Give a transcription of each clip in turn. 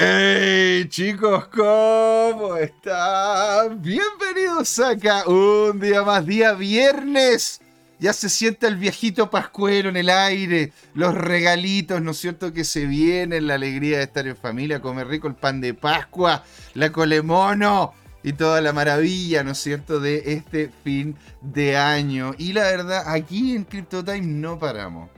¡Hey chicos! ¿Cómo están? Bienvenidos acá un día más, día viernes. Ya se siente el viejito pascuero en el aire, los regalitos, ¿no es cierto? Que se vienen, la alegría de estar en familia, comer rico el pan de Pascua, la colemono y toda la maravilla, ¿no es cierto?, de este fin de año. Y la verdad, aquí en CryptoTime no paramos.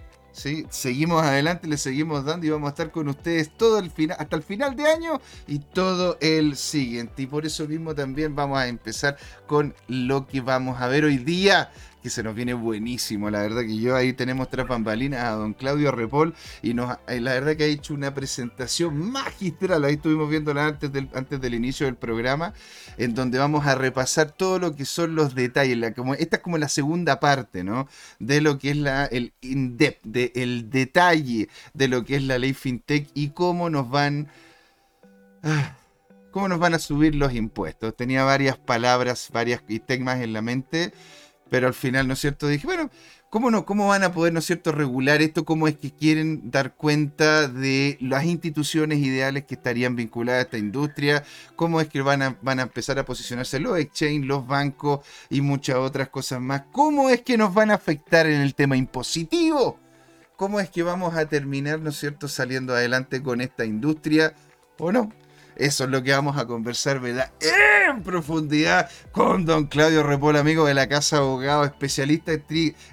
Seguimos adelante, le seguimos dando y vamos a estar con ustedes todo el final, hasta el final de año y todo el siguiente. Y por eso mismo también vamos a empezar con lo que vamos a ver hoy día que se nos viene buenísimo. La verdad que yo ahí tenemos tras bambalinas a don Claudio Repol y nos, eh, la verdad que ha hecho una presentación magistral. Ahí estuvimos viéndola antes del, antes del inicio del programa, en donde vamos a repasar todo lo que son los detalles. La, como, esta es como la segunda parte, ¿no? De lo que es la, el in-depth, de el detalle de lo que es la ley FinTech y cómo nos van... Ah, ¿Cómo nos van a subir los impuestos? Tenía varias palabras, varias temas en la mente pero al final, ¿no es cierto? Dije, bueno, ¿cómo no? ¿Cómo van a poder, ¿no es cierto?, regular esto? ¿Cómo es que quieren dar cuenta de las instituciones ideales que estarían vinculadas a esta industria? ¿Cómo es que van a, van a empezar a posicionarse los exchange, los bancos y muchas otras cosas más? ¿Cómo es que nos van a afectar en el tema impositivo? ¿Cómo es que vamos a terminar, ¿no es cierto?, saliendo adelante con esta industria o no? Eso es lo que vamos a conversar, ¿verdad? En profundidad con don Claudio Repol, amigo de la Casa Abogado, especialista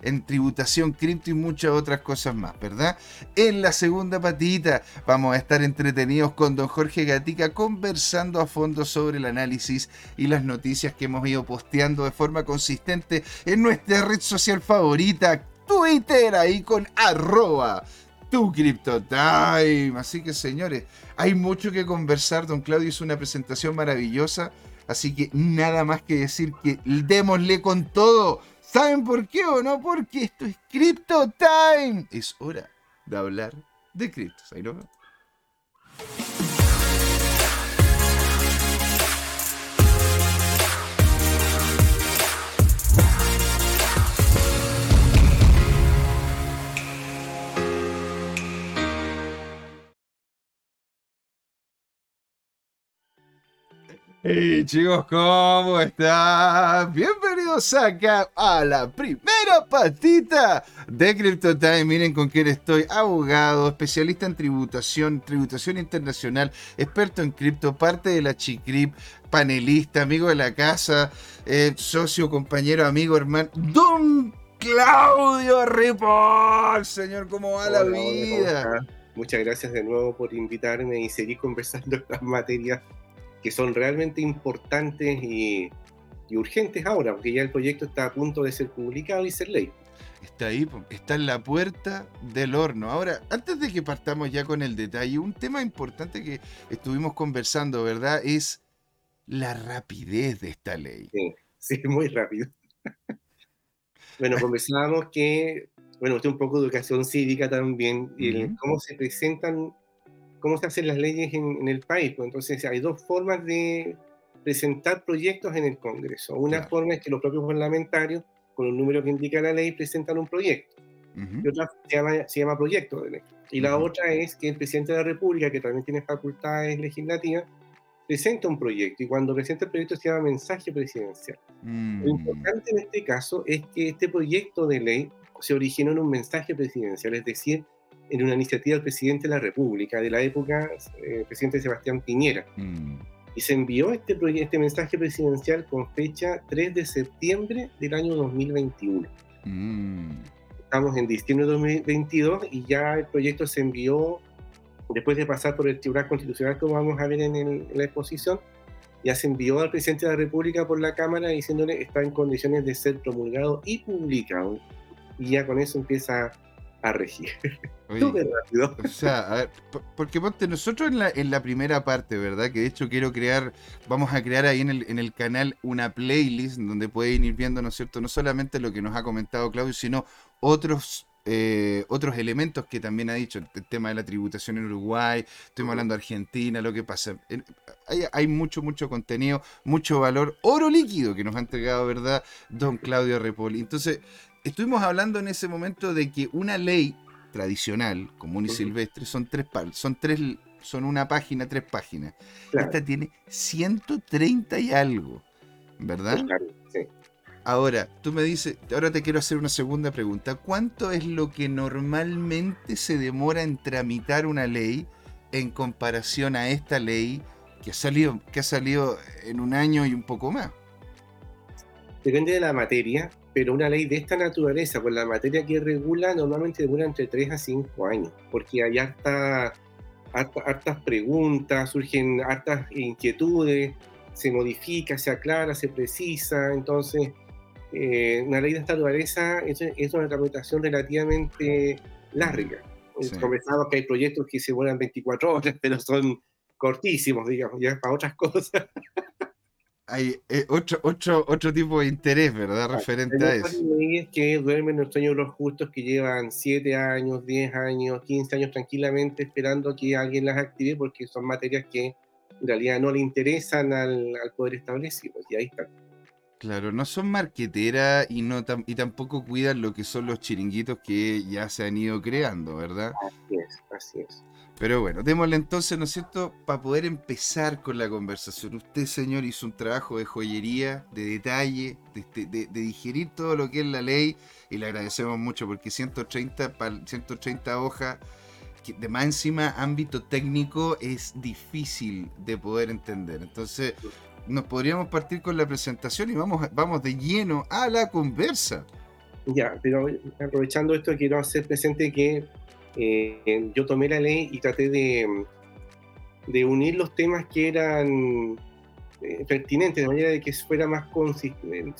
en, tributación cripto y muchas otras cosas más, ¿verdad? En la segunda patita vamos a estar entretenidos con don Jorge Gatica conversando a fondo sobre el análisis y las noticias que hemos ido posteando de forma consistente en nuestra red social favorita, Twitter, ahí con arroba tu CryptoTime. Así que señores, hay mucho que conversar. Don Claudio hizo una presentación maravillosa. Así que nada más que decir que démosle con todo. ¿Saben por qué o no? Porque esto es CryptoTime. Es hora de hablar de criptos. Ahí lo veo. Hey chicos, ¿cómo están? Bienvenidos acá a la primera patita de CryptoTime. Miren con quién estoy, abogado, especialista en tributación, tributación internacional, experto en cripto, parte de la Chicrip, panelista, amigo de la casa, eh, socio, compañero, amigo, hermano, Don Claudio Ripoll. Señor, ¿cómo va la vida? Muchas gracias de nuevo por invitarme y seguir conversando estas materias que son realmente importantes y, urgentes ahora, porque ya el proyecto está a punto de ser publicado y ser ley. Está ahí, está en la puerta del horno. Ahora, antes de que partamos ya con el detalle, un tema importante que estuvimos conversando, ¿verdad? Es la rapidez de esta ley. Sí, sí muy rápido. bueno, conversábamos que, bueno, usted un poco de educación cívica también, y cómo se presentan cómo se hacen las leyes en, el país. Pues entonces hay dos formas de presentar proyectos en el Congreso. Una forma es que los propios parlamentarios, con un número que indica la ley, presentan un proyecto. Y otra se llama, proyecto de ley. Y la otra es que el presidente de la República, que también tiene facultades legislativas, presenta un proyecto. Y cuando presenta el proyecto se llama mensaje presidencial. Lo mm. importante en este caso es que este proyecto de ley se originó en un mensaje presidencial, es decir, en una iniciativa del presidente de la República, de la época, eh, presidente Sebastián Piñera. Mm. Y se envió este, este mensaje presidencial con fecha 3 de septiembre del año 2021. Mm. Estamos en diciembre de 2022 y ya el proyecto se envió, después de pasar por el Tribunal Constitucional, como vamos a ver en, en la exposición, ya se envió al presidente de la República por la Cámara diciéndole está en condiciones de ser promulgado y publicado. Y ya con eso empieza a regir. Súper rápido. O sea, a ver, porque ponte, nosotros en la, en la primera parte, ¿verdad? Que de hecho quiero crear, vamos a crear ahí en el, en el canal una playlist donde pueden ir viendo, ¿no es cierto? No solamente lo que nos ha comentado Claudio, sino otros eh, otros elementos que también ha dicho, el tema de la tributación en Uruguay, estuvimos hablando de Argentina, lo que pasa. Hay, hay, mucho, mucho contenido, mucho valor, oro líquido que nos ha entregado, ¿verdad? Don Claudio Repoli. Entonces, estuvimos hablando en ese momento de que una ley tradicional, común y silvestre, son tres, son tres, son una página, tres páginas. Esta tiene 130 y algo, ¿verdad? sí. Ahora, tú me dices, ahora te quiero hacer una segunda pregunta. ¿Cuánto es lo que normalmente se demora en tramitar una ley en comparación a esta ley que ha salido, que ha salido en un año y un poco más? Depende de la materia, pero una ley de esta naturaleza, con la materia que regula, normalmente demora entre 3 a 5 años, porque hay harta, hartas preguntas, surgen hartas inquietudes, se modifica, se aclara, se precisa, entonces eh, una ley de esta naturaleza es, una tramitación relativamente larga. Sí. que hay proyectos que se vuelan 24 horas, pero son cortísimos, digamos, ya para otras cosas. Hay eh, otro, otro, otro tipo de interés, ¿verdad? Referente a eso. Hay que duermen los sueños los justos que llevan 7 años, 10 años, 15 años tranquilamente esperando que alguien las active porque son materias que en realidad no le interesan al, al poder establecido. Y ahí está. Claro, no son marqueteras y, no y tampoco cuidan lo que son los chiringuitos que ya se han ido creando, ¿verdad? Así es, así es. Pero bueno, démosle entonces, ¿no es cierto?, para poder empezar con la conversación. Usted, señor, hizo un trabajo de joyería, de detalle, de, digerir todo lo que es la ley y le agradecemos mucho porque 130, 130 hojas de más encima ámbito técnico es difícil de poder entender. Entonces, nos podríamos partir con la presentación y vamos, vamos de lleno a la conversa. Ya, pero aprovechando esto, quiero hacer presente que eh, yo tomé la ley y traté de, de unir los temas que eran eh, pertinentes, de manera de que fuera más,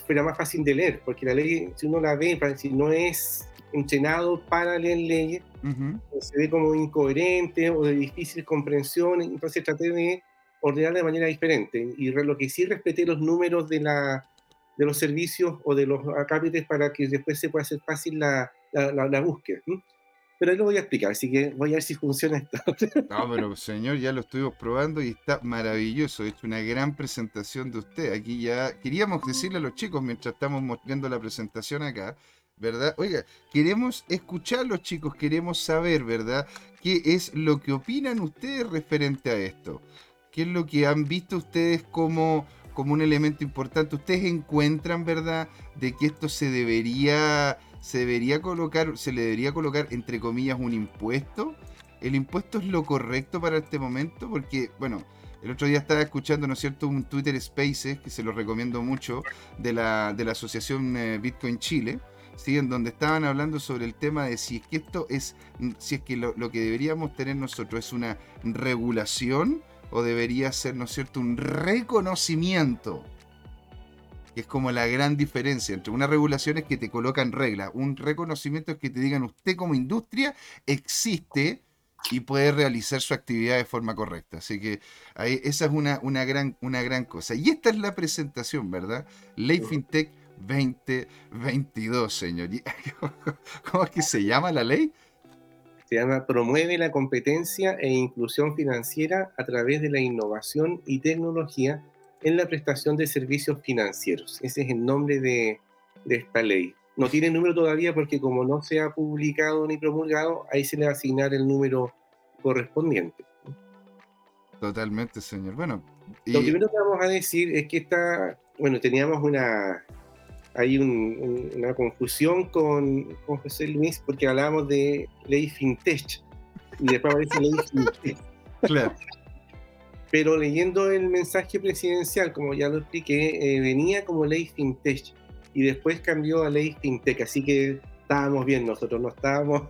fuera más fácil de leer, porque la ley, si uno la ve, si no es entrenado para leer leyes, se ve como incoherente o de difícil comprensión, entonces traté de ordenar de manera diferente. Y lo que sí respeté los números de, la, de los servicios o de los acápites para que después se pueda hacer fácil la, la, búsqueda. Pero ahí lo voy a explicar, así que voy a ver si funciona esto. No, pero señor, ya lo estuvimos probando y está maravilloso. He hecho una gran presentación de usted. Aquí ya queríamos decirle a los chicos mientras estamos mostrando la presentación acá, ¿verdad? Oiga, queremos escuchar a los chicos, queremos saber, ¿verdad? ¿Qué es lo que opinan ustedes referente a esto? ¿Qué es lo que han visto ustedes como, como un elemento importante? ¿Ustedes encuentran, verdad, de que esto se debería, se debería colocar, se le debería colocar, entre comillas, un impuesto? ¿El impuesto es lo correcto para este momento? Porque, bueno, el otro día estaba escuchando, ¿no es cierto?, un Twitter Spaces, que se lo recomiendo mucho, de la, de la Asociación eh, Bitcoin Chile, ¿sí? en donde estaban hablando sobre el tema de si es que esto es, si es que lo, lo que deberíamos tener nosotros es una regulación o debería ser, ¿no es cierto?, un reconocimiento. Que es como la gran diferencia entre una regulación es que te colocan reglas, un reconocimiento es que te digan usted como industria existe y puede realizar su actividad de forma correcta. Así que ahí, esa es una, una, gran, una gran cosa. Y esta es la presentación, ¿verdad? Ley FinTech 2022, señor. ¿Cómo es que se llama la ley? Se llama Promueve la competencia e inclusión financiera a través de la innovación y tecnología en la prestación de servicios financieros. Ese es el nombre de, esta ley. No tiene número todavía porque como no se ha publicado ni promulgado, ahí se le va a asignar el número correspondiente. Totalmente, señor. Bueno, lo primero que vamos a decir es que esta, bueno, teníamos una, hay una confusión con, con, José Luis porque hablábamos de ley fintech y después aparece ley fintech. Claro. Pero leyendo el mensaje presidencial, como ya lo expliqué, eh, venía como ley fintech y después cambió a ley fintech, así que estábamos bien nosotros, no estábamos...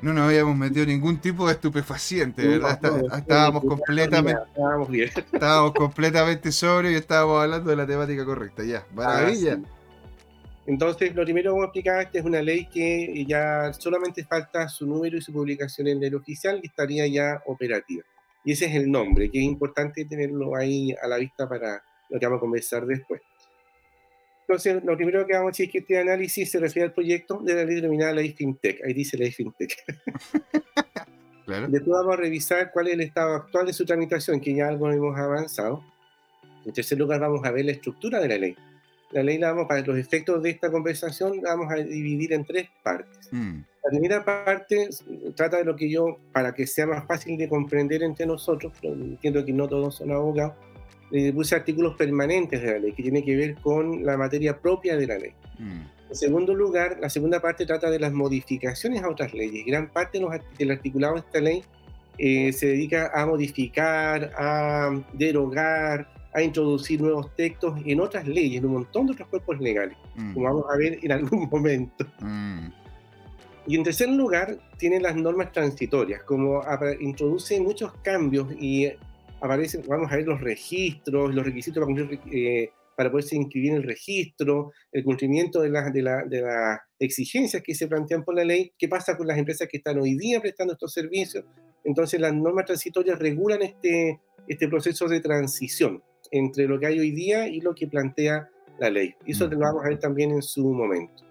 No nos habíamos metido ningún tipo de estupefaciente, ¿verdad? estábamos completamente... Estábamos bien. Estábamos completamente sobrios y estábamos hablando de la temática correcta, ya. Maravilla. Ah, entonces, lo primero que vamos a explicar, esta es una ley que ya solamente falta su número y su publicación en el oficial y estaría ya operativa. Y ese es el nombre, que es importante tenerlo ahí a la vista para lo que vamos a conversar después. Entonces, lo primero que vamos a decir es que este análisis se refiere al proyecto de la ley denominada Ley FinTech. Ahí dice Ley FinTech. claro. Después vamos a revisar cuál es el estado actual de su tramitación, que ya algo hemos avanzado. En tercer lugar, vamos a ver la estructura de la ley la ley la vamos, para los efectos de esta conversación, la vamos a dividir en tres partes. Mm. La primera parte trata de lo que yo, para que sea más fácil de comprender entre nosotros, pero entiendo que no todos son abogados, eh, puse artículos permanentes de la ley, que tiene que ver con la materia propia de la ley. Mm. En segundo lugar, la segunda parte trata de las modificaciones a otras leyes. Gran parte del articulado de esta ley eh, se dedica a modificar, a derogar, a introducir nuevos textos en otras leyes, en un montón de otros cuerpos legales, mm. como vamos a ver en algún momento. Mm. Y en tercer lugar, tiene las normas transitorias, como introduce muchos cambios y aparecen, vamos a ver los registros, los requisitos para, cumplir, eh, para poderse inscribir en el registro, el cumplimiento de, las de, la, de las exigencias que se plantean por la ley, qué pasa con las empresas que están hoy día prestando estos servicios. Entonces las normas transitorias regulan este, este proceso de transición entre lo que hay hoy día y lo que plantea la ley. Y eso lo vamos a ver también en su momento.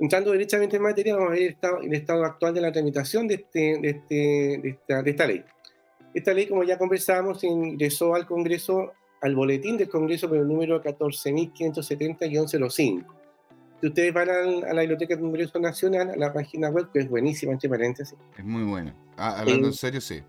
Entrando directamente en materia, vamos a ver el estado, el estado actual de la tramitación de, este, de, este, de, esta, de esta ley. Esta ley, como ya conversamos, ingresó al Congreso, al boletín del Congreso con el número 14.570-05. Si ustedes van a la Biblioteca del Congreso Nacional, a la página web, que es buenísima, entre paréntesis. Es muy buena. Ah, hablando en serio, sí.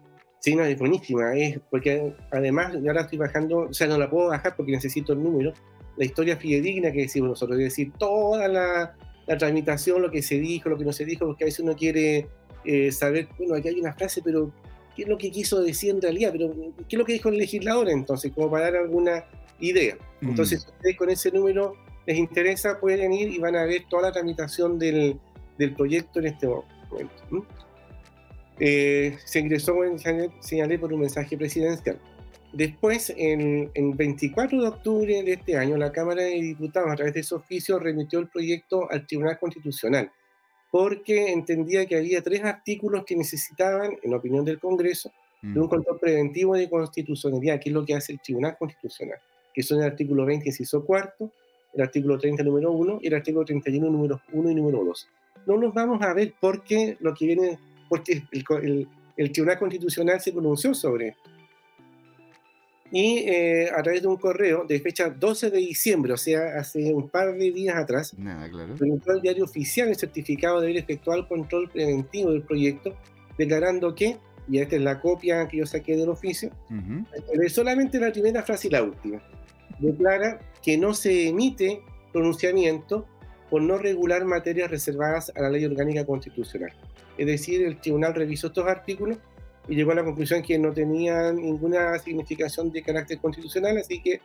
Sí, no, es buenísima, es porque además yo ahora estoy bajando, o sea, no la puedo bajar porque necesito el número, la historia fidedigna que decimos nosotros, es decir, toda la, la tramitación, lo que se dijo, lo que no se dijo, porque a veces uno quiere eh, saber, bueno, aquí hay una frase, pero ¿qué es lo que quiso decir en realidad? Pero ¿qué es lo que dijo el legislador entonces? Como para dar alguna idea. Mm. Entonces, si ustedes con ese número les interesa, pueden ir y van a ver toda la tramitación del, del proyecto en este momento. Eh, se ingresó, señalé, por un mensaje presidencial. Después, en, 24 de octubre de este año, la Cámara de Diputados, a través de ese oficio, remitió el proyecto al Tribunal Constitucional, porque entendía que había tres artículos que necesitaban, en opinión del Congreso, de un mm. control preventivo de constitucionalidad, que es lo que hace el Tribunal Constitucional, que son el artículo 20, inciso cuarto, el artículo 30, número 1, y el artículo 31, número 1 y número 2. No nos vamos a ver porque lo que viene, porque el, el Tribunal Constitucional se pronunció sobre esto. Y eh, a través de un correo de fecha 12 de diciembre, o sea, hace un par de días atrás, Nada, claro. el diario oficial el certificado de haber efectuado el control preventivo del proyecto, declarando que, y esta es la copia que yo saqué del oficio, uh solamente la primera frase y la última, declara que no se emite pronunciamiento por no regular materias reservadas a la ley orgánica constitucional. Es decir, el tribunal revisó estos artículos y llegó a la conclusión que no tenía ninguna significación de carácter constitucional, así que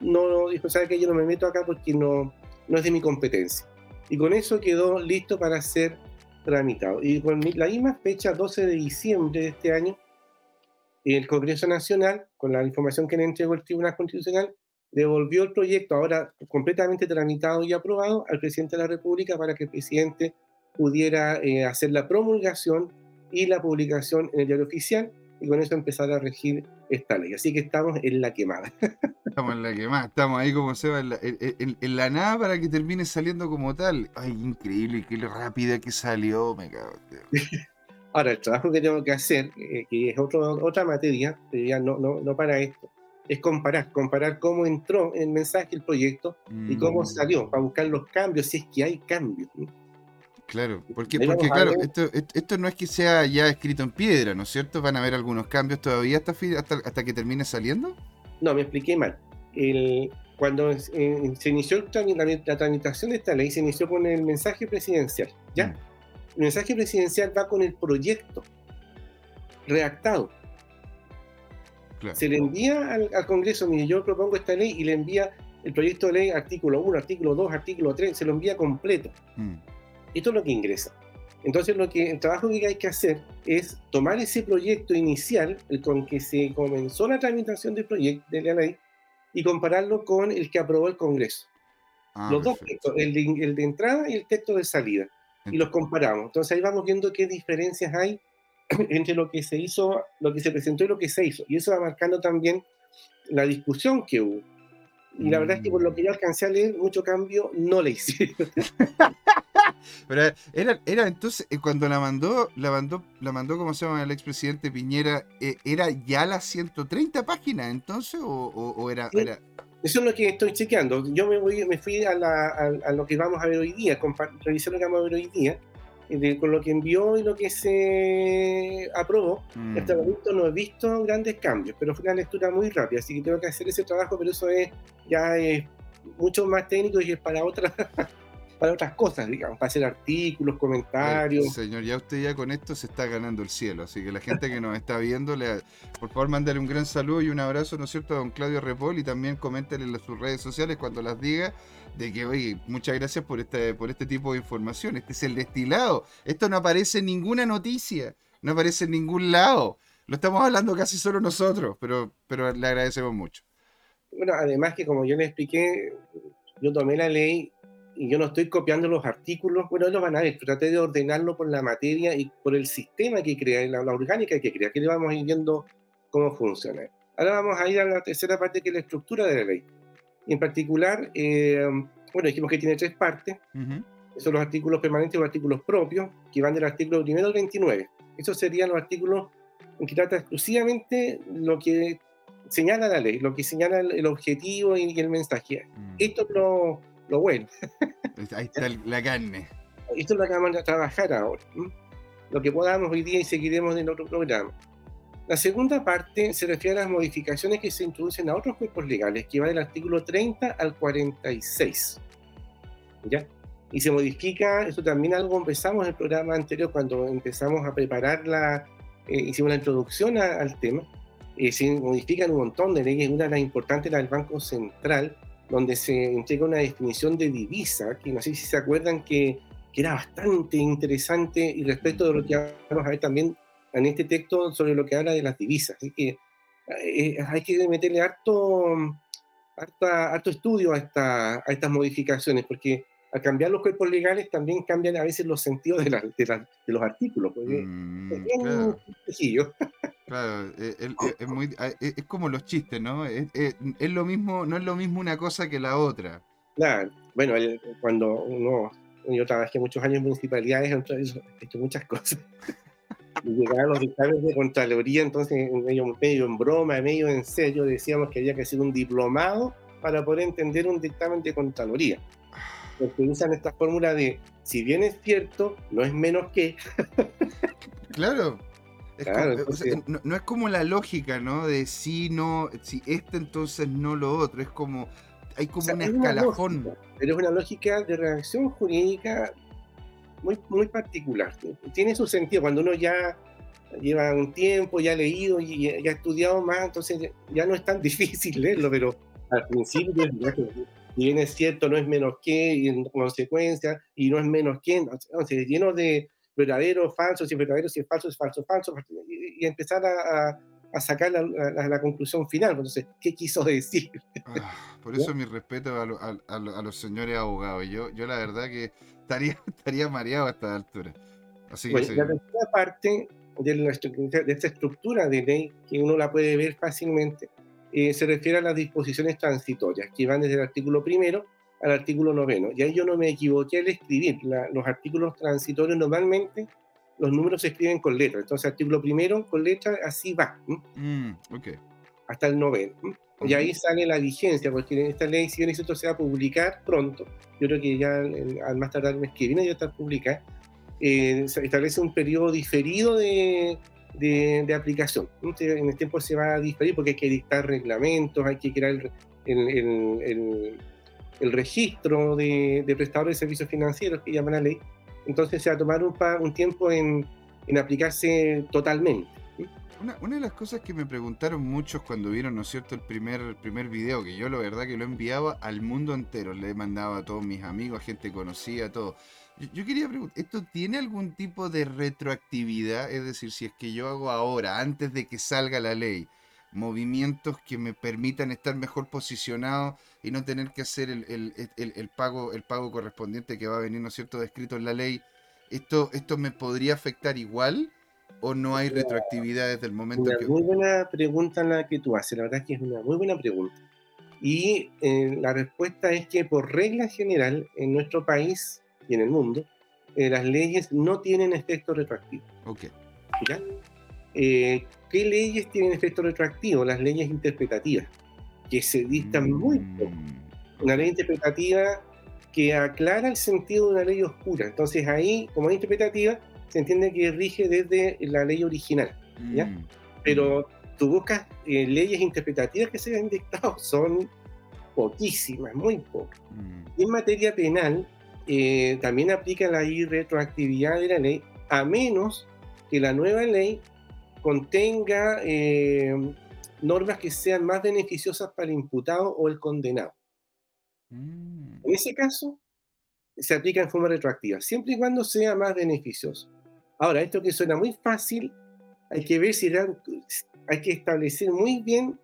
no dijo, sabe que yo no me meto acá porque no, no es de mi competencia. Y con eso quedó listo para ser tramitado. Y con la misma fecha, 12 de diciembre de este año, el Congreso Nacional, con la información que le entregó el Tribunal Constitucional, devolvió el proyecto, ahora completamente tramitado y aprobado, al presidente de la República para que el presidente pudiera eh, hacer la promulgación y la publicación en el diario oficial y con eso empezar a regir esta ley. Así que estamos en la quemada. Estamos en la quemada, estamos ahí como se va, en la, en, la nada para que termine saliendo como tal. Ay, increíble, qué rápida que salió, me cago. Ahora, el trabajo que tengo que hacer, eh, que es otro, otra materia, ya no, no, no para esto, es comparar, comparar cómo entró el mensaje, el proyecto, y cómo mm. salió, para buscar los cambios, si es que hay cambios. Claro, porque, porque claro, esto, esto no es que sea ya escrito en piedra, ¿no es cierto? ¿Van a haber algunos cambios todavía hasta, hasta, hasta que termine saliendo? No, me expliqué mal. El, cuando eh, se inició la, tramitación de esta ley, se inició con el mensaje presidencial, ¿ya? Mm. El mensaje presidencial va con el proyecto redactado. Se le envía al, Congreso, mire, yo propongo esta ley y le envía el proyecto de ley, artículo 1, artículo 2, artículo 3, se lo envía completo. Mm. Esto es lo que ingresa. Entonces, lo que, el trabajo que hay que hacer es tomar ese proyecto inicial, el con que se comenzó la tramitación del proyecto de la ley, y compararlo con el que aprobó el Congreso. Ah, los dos textos, el de, entrada y el texto de salida. Y los comparamos. Entonces ahí vamos viendo qué diferencias hay entre lo que se hizo, lo que se presentó y lo que se hizo. Y eso va marcando también la discusión que hubo. Y la verdad es que por lo que yo alcancé a leer, mucho cambio no le hicieron. Pero era, era entonces, eh, cuando la mandó, la mandó, la mandó, como se llama el expresidente Piñera, eh, ¿era ya las 130 páginas entonces? ¿O, era, Eso es lo que estoy chequeando. Yo me, voy, me fui a, a, lo que vamos a ver hoy día, revisar lo que vamos a ver hoy día, con lo que envió y lo que se aprobó. Mm. Hasta el momento no he visto grandes cambios, pero fue una lectura muy rápida, así que tengo que hacer ese trabajo, pero eso es ya es mucho más técnico y es para otras para otras cosas, digamos, para hacer artículos, comentarios. señor, ya usted ya con esto se está ganando el cielo, así que la gente que nos está viendo, le, por favor, mándale un gran saludo y un abrazo, ¿no es cierto?, a don Claudio Repol y también coméntale en sus redes sociales cuando las diga de que, oye, muchas gracias por este, por este tipo de información. Este es el destilado. Esto no aparece en ninguna noticia, no aparece en ningún lado. Lo estamos hablando casi solo nosotros, pero, pero le agradecemos mucho. Bueno, además que como yo le expliqué, yo tomé la ley y yo no estoy copiando los artículos, bueno, los van a ver, traté de ordenarlo por la materia y por el sistema que crea, la, la orgánica que crea, que le vamos a ir viendo cómo funciona. Ahora vamos a ir a la tercera parte, que es la estructura de la ley. En particular, eh, bueno, dijimos que tiene tres partes. son los artículos permanentes y los artículos propios, que van del artículo primero al 29. Esos serían los artículos en que trata exclusivamente lo que señala la ley, lo que señala el, objetivo y, el mensaje. Mm. Esto es lo, lo bueno. Ahí está la carne. Esto es lo que vamos a trabajar ahora. Lo que podamos hoy día y seguiremos en otro programa. La segunda parte se refiere a las modificaciones que se introducen a otros cuerpos legales, que va del artículo 30 al 46. ¿Ya? Y se modifica, eso también algo empezamos el programa anterior cuando empezamos a preparar la, eh, hicimos la introducción al tema, eh, se modifican un montón de leyes, una de las importantes la del Banco Central, donde se entrega una definición de divisa, que no sé si se acuerdan que, que era bastante interesante y respecto de lo que vamos a ver también en este texto sobre lo que habla de las divisas. Así que eh, hay que meterle harto, harto, estudio a, esta, a estas modificaciones, porque al cambiar los cuerpos legales también cambian a veces los sentidos de, de, los artículos. Mm, es claro. Claro, e, e, es, muy, es, como los chistes, ¿no? Es, lo mismo, no es lo mismo una cosa que la otra. Claro, bueno, cuando uno, yo trabajé muchos años en municipalidades, he hecho muchas cosas llegaban los dictámenes de Contraloría, entonces medio, medio en broma, medio en serio, decíamos que había que hacer un diplomado para poder entender un dictamen de Contraloría. Porque usan esta fórmula de, si bien es cierto, no es menos que. claro. no, es como la lógica, ¿no? De si no, si este entonces no lo otro. Es como, hay como un escalafón. pero es una lógica de reacción jurídica muy, muy particular. Tiene su sentido cuando uno ya lleva un tiempo, ya ha leído y ya ha estudiado más, entonces ya no es tan difícil leerlo, pero al principio, si bien es cierto, no es menos que, y en consecuencia, y no es menos que, entonces lleno de verdaderos, falsos, y verdaderos, y falsos, falsos, falsos, y, empezar a, a, sacar la, la, conclusión final. Entonces, ¿qué quiso decir? Ah, por eso mi respeto a, a, los señores abogados. Yo, yo la verdad que estaría, estaría mareado a esta altura. Así La tercera parte de, de, esta estructura de ley, que uno la puede ver fácilmente, eh, se refiere a las disposiciones transitorias, que van desde el artículo primero al artículo noveno. Y ahí yo no me equivoqué al escribir. los artículos transitorios normalmente los números se escriben con letras. Entonces, artículo primero con letra, así va. Mm, Hasta el noveno. Y ahí sale la vigencia, porque esta ley, si bien esto se va a publicar pronto, yo creo que ya al más tardar el mes que viene ya está publicada, eh, se establece un periodo diferido de, de, aplicación. En el tiempo se va a diferir porque hay que dictar reglamentos, hay que crear el, el, el, registro de, de, prestadores de servicios financieros que llaman la ley. Entonces se va a tomar un, un tiempo en, aplicarse totalmente. Una, de las cosas que me preguntaron muchos cuando vieron, ¿no es cierto?, el primer, primer video, que yo la verdad que lo enviaba al mundo entero, le mandaba a todos mis amigos, a gente conocida, todo. Yo, yo, quería preguntar, ¿esto tiene algún tipo de retroactividad? Es decir, si es que yo hago ahora, antes de que salga la ley, movimientos que me permitan estar mejor posicionado y no tener que hacer el, el, el, pago, el pago correspondiente que va a venir, ¿no es cierto?, descrito en la ley, ¿esto, esto me podría afectar igual? o no hay retroactividad desde el momento una Muy buena pregunta la que tú haces, la verdad es que es una muy buena pregunta. Y eh, la respuesta es que por regla general en nuestro país y en el mundo, eh, las leyes no tienen efecto retroactivo. Ok. ¿Ya? Eh, ¿Qué leyes tienen efecto retroactivo? Las leyes interpretativas. que se distan muy poco. Mm, Una ley interpretativa que aclara el sentido de una ley oscura. Entonces ahí, como es interpretativa, se entiende que rige desde la ley original. ¿ya? mm, Pero tú buscas eh, leyes interpretativas que se han dictado, son poquísimas, muy pocas. mm, Y en materia penal, eh, también aplica la irretroactividad de la ley, a menos que la nueva ley contenga eh, normas que sean más beneficiosas para el imputado o el condenado. mm. En ese caso, se aplica en forma retroactiva, siempre y cuando sea más beneficioso. Ahora, esto que suena muy fácil, hay que ver si hay que establecer muy bien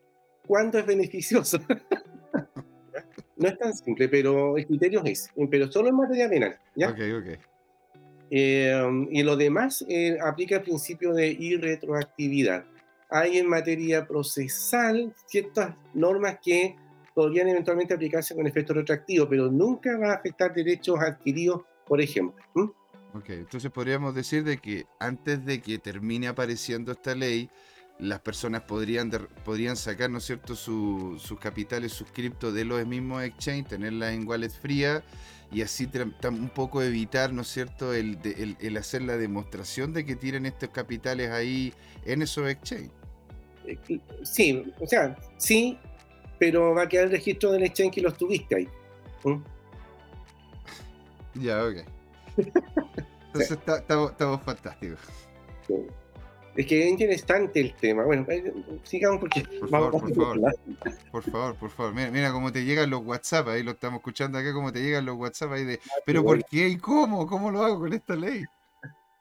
cuándo es beneficioso. no es tan simple, pero el criterio es pero solo en materia penal. ¿ya? Ok, ok. Eh, y lo demás eh, aplica el principio de irretroactividad. Hay en materia procesal ciertas normas que podrían eventualmente aplicarse con efecto retroactivo, pero nunca va a afectar derechos adquiridos, por ejemplo. ¿m? Ok, entonces podríamos decir de que antes de que termine apareciendo esta ley, las personas podrían, de- podrían sacar, ¿no es cierto?, su- sus capitales, sus criptos de los mismos exchange, tenerlas en wallet fría y así un poco evitar, ¿no es cierto?, el, de- el- el hacer la demostración de que tienen estos capitales ahí en esos exchange. Eh, Sí, o sea, sí, pero va a quedar el registro del exchange que los tuviste ahí. ¿m? Ya, ok. Entonces estamos, estamos fantásticos. Sí. Es que es interesante el tema. Bueno, eh, sigamos porque Por vamos favor, por favor. Por favor, por favor. Mira, mira cómo te llegan los WhatsApp, ahí lo estamos escuchando acá, cómo te llegan los WhatsApp ahí de, pero ¿por qué y cómo? ¿Cómo lo hago con esta ley?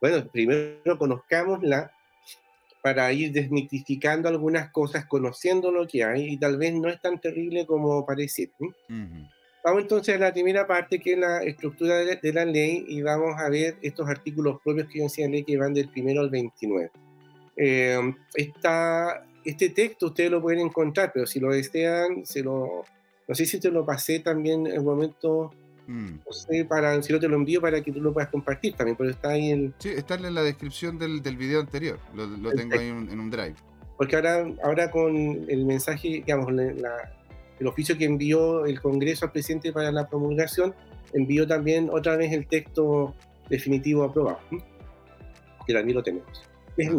Bueno, primero conozcámosla para ir desmitificando algunas cosas, conociendo lo que hay y tal vez no es tan terrible como parece. ¿m? Ujú. Vamos entonces a la primera parte que es la estructura de la, de la ley y vamos a ver estos artículos propios que yo ley que van del primero al 29. Eh, esta- este texto ustedes lo pueden encontrar, pero si lo desean, se lo, no sé si te lo pasé también en el momento, Mm. no sé, para, si no te lo envío para que tú lo puedas compartir también, pero está ahí en, Sí, está en la descripción del, del video anterior. Lo, lo tengo ahí en un, en un drive. Porque ahora, ahora con el mensaje, digamos, la- la- el oficio que envió el Congreso al presidente para la promulgación, envió también otra vez el texto definitivo aprobado. Que también lo tenemos. Es.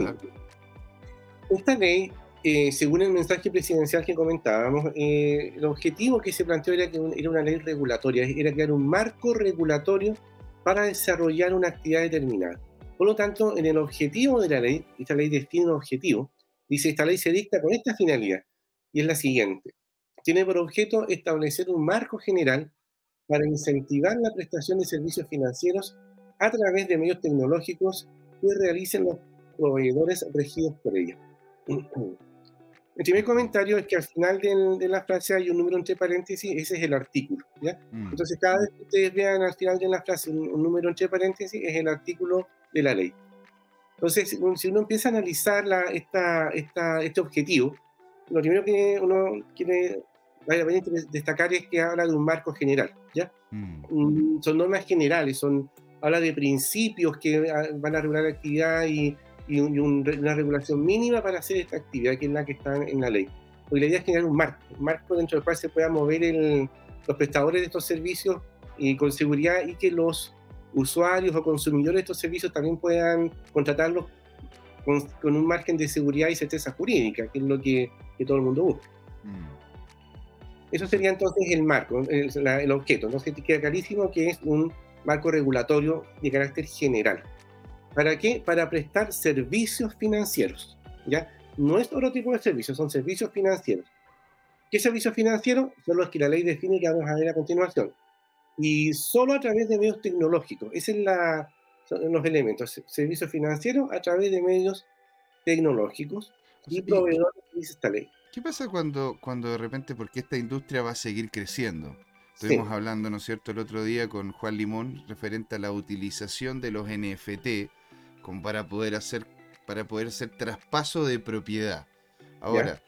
Esta ley, eh, según el mensaje presidencial que comentábamos, eh, el objetivo que se planteó era que un- era una ley regulatoria, era crear un marco regulatorio para desarrollar una actividad determinada. Por lo tanto, en el objetivo de la ley, esta ley define un objetivo, dice esta ley se dicta con esta finalidad, y es la siguiente. Tiene por objeto establecer un marco general para incentivar la prestación de servicios financieros a través de medios tecnológicos que realicen los proveedores regidos por ella. El primer comentario es que al final del- de la frase hay un número entre paréntesis, ese es el artículo. ¿ya? Mm. Entonces, cada vez que ustedes vean al final de la frase un, un número entre paréntesis, es el artículo de la ley. Entonces, si uno- empieza a analizar la, esta, esta, este objetivo, lo primero que uno quiere vale destacar es que habla de un marco general. ¿ya? Mm. Mm, son normas generales, son, habla de principios que ah, van a regular la actividad y, y un- y un- una regulación mínima para hacer esta actividad, que es la que está en la ley. Porque la idea es generar un marco, un marco dentro del cual se pueda mover el- los prestadores de estos servicios y con seguridad y que los usuarios o consumidores de estos servicios también puedan contratarlos con, con un margen de seguridad y certeza jurídica, que es lo que, que todo el mundo busca. Mm. Eso sería entonces el marco, el, la- el objeto. Entonces queda clarísimo que es un marco regulatorio de carácter general. ¿Para qué? Para prestar servicios financieros. ¿ya? No es otro tipo de servicios, son servicios financieros. ¿Qué servicios financieros? Son los que la ley define que vamos a ver a continuación. Y solo a través de medios tecnológicos. Esos es la, son los elementos. Servicios financieros a través de medios tecnológicos y proveedores, dice esta ley. ¿Qué pasa cuando, cuando de repente, porque esta industria va a seguir creciendo? Sí. Estuvimos hablando, ¿no es cierto?, el otro día con Juan Limón referente a la utilización de los NFT como para poder hacer, para poder hacer traspaso de propiedad. Ahora,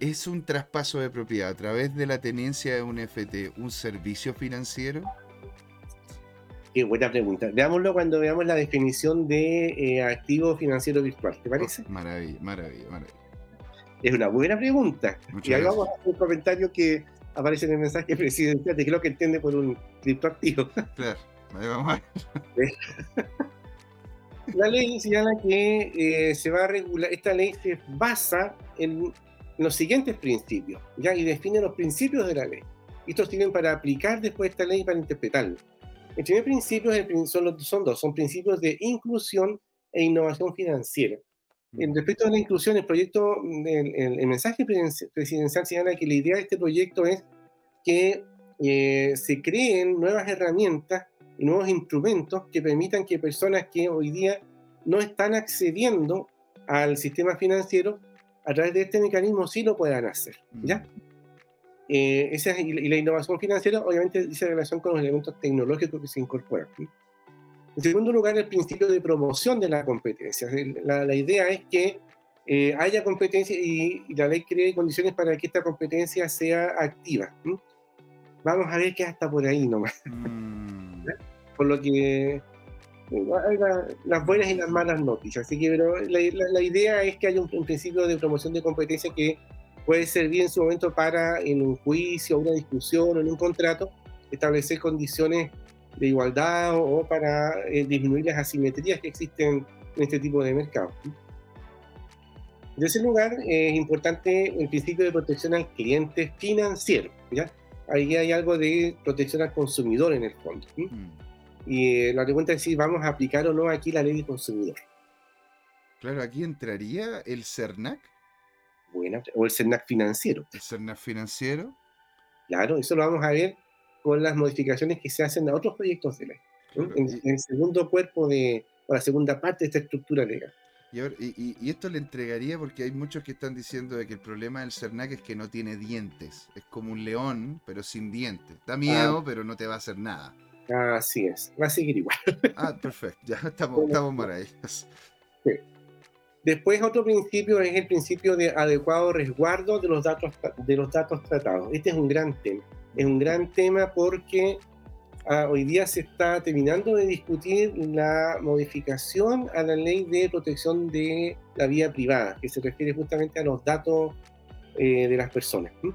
¿es un traspaso de propiedad a través de la tenencia de un NFT un servicio financiero? Qué buena pregunta. Veámoslo cuando veamos la definición de eh, activo financiero virtual. ¿Te parece? Oh, maravilla, maravilla, maravilla. Es una buena pregunta. y ahí vamos a hacer un comentario que aparece en el mensaje presidencial de creo que entiende por un criptoactivo. Claro, ahí vamos a ver. La ley señala que eh, se va a regular, esta ley se basa en los siguientes principios, ¿ya? Y define los principios de la ley. Y estos sirven para aplicar después esta ley para interpretarla. El primer principio son, son dos, son principios de inclusión e innovación financiera. En respecto a la inclusión, el proyecto, el, mensaje presidencial señala que la idea de este proyecto es que eh, se creen nuevas herramientas y nuevos instrumentos que permitan que personas que hoy día no están accediendo al sistema financiero a través de este mecanismo sí lo puedan hacer. ¿ya? Eh, esa, y, la innovación financiera obviamente dice relación con los elementos tecnológicos que se incorporan. En segundo lugar, el principio de promoción de la competencia. La, idea es que eh, haya competencia y, la ley cree condiciones para que esta competencia sea activa. Vamos a ver qué hasta por ahí nomás. Mm. Por lo que eh, las buenas y las malas noticias. Así que pero la, idea es que haya un, principio de promoción de competencia que puede servir en su momento para, en un juicio, una discusión o en un contrato, establecer condiciones de igualdad o, para eh, disminuir las asimetrías que existen en este tipo de mercado. En ese lugar es importante el principio de protección al cliente financiero. ¿ya? Ahí hay algo de protección al consumidor en el fondo. Mm. Y eh, la pregunta es si vamos a aplicar o no aquí la ley de consumidor. Claro, aquí entraría el CERNAC. Buena, o el CERNAC financiero. El CERNAC financiero. Claro, eso lo vamos a ver con las modificaciones que se hacen a otros proyectos de ley, en, el segundo cuerpo de, o la segunda parte de esta estructura legal. Y, esto le entregaría porque hay muchos que están diciendo de que el problema del CERNAC es que no tiene dientes. Es como un león, pero sin dientes. Da miedo, ah. pero no te va a hacer nada. Así es, va a seguir igual. Ah, perfecto, ya estamos, estamos maravillosos. Después otro principio es el principio de adecuado resguardo de los datos, de los datos tratados. Este es un gran tema es un gran tema porque ah, hoy día se está terminando de discutir la modificación a la ley de protección de la vida privada, que se refiere justamente a los datos eh, de las personas. Mm.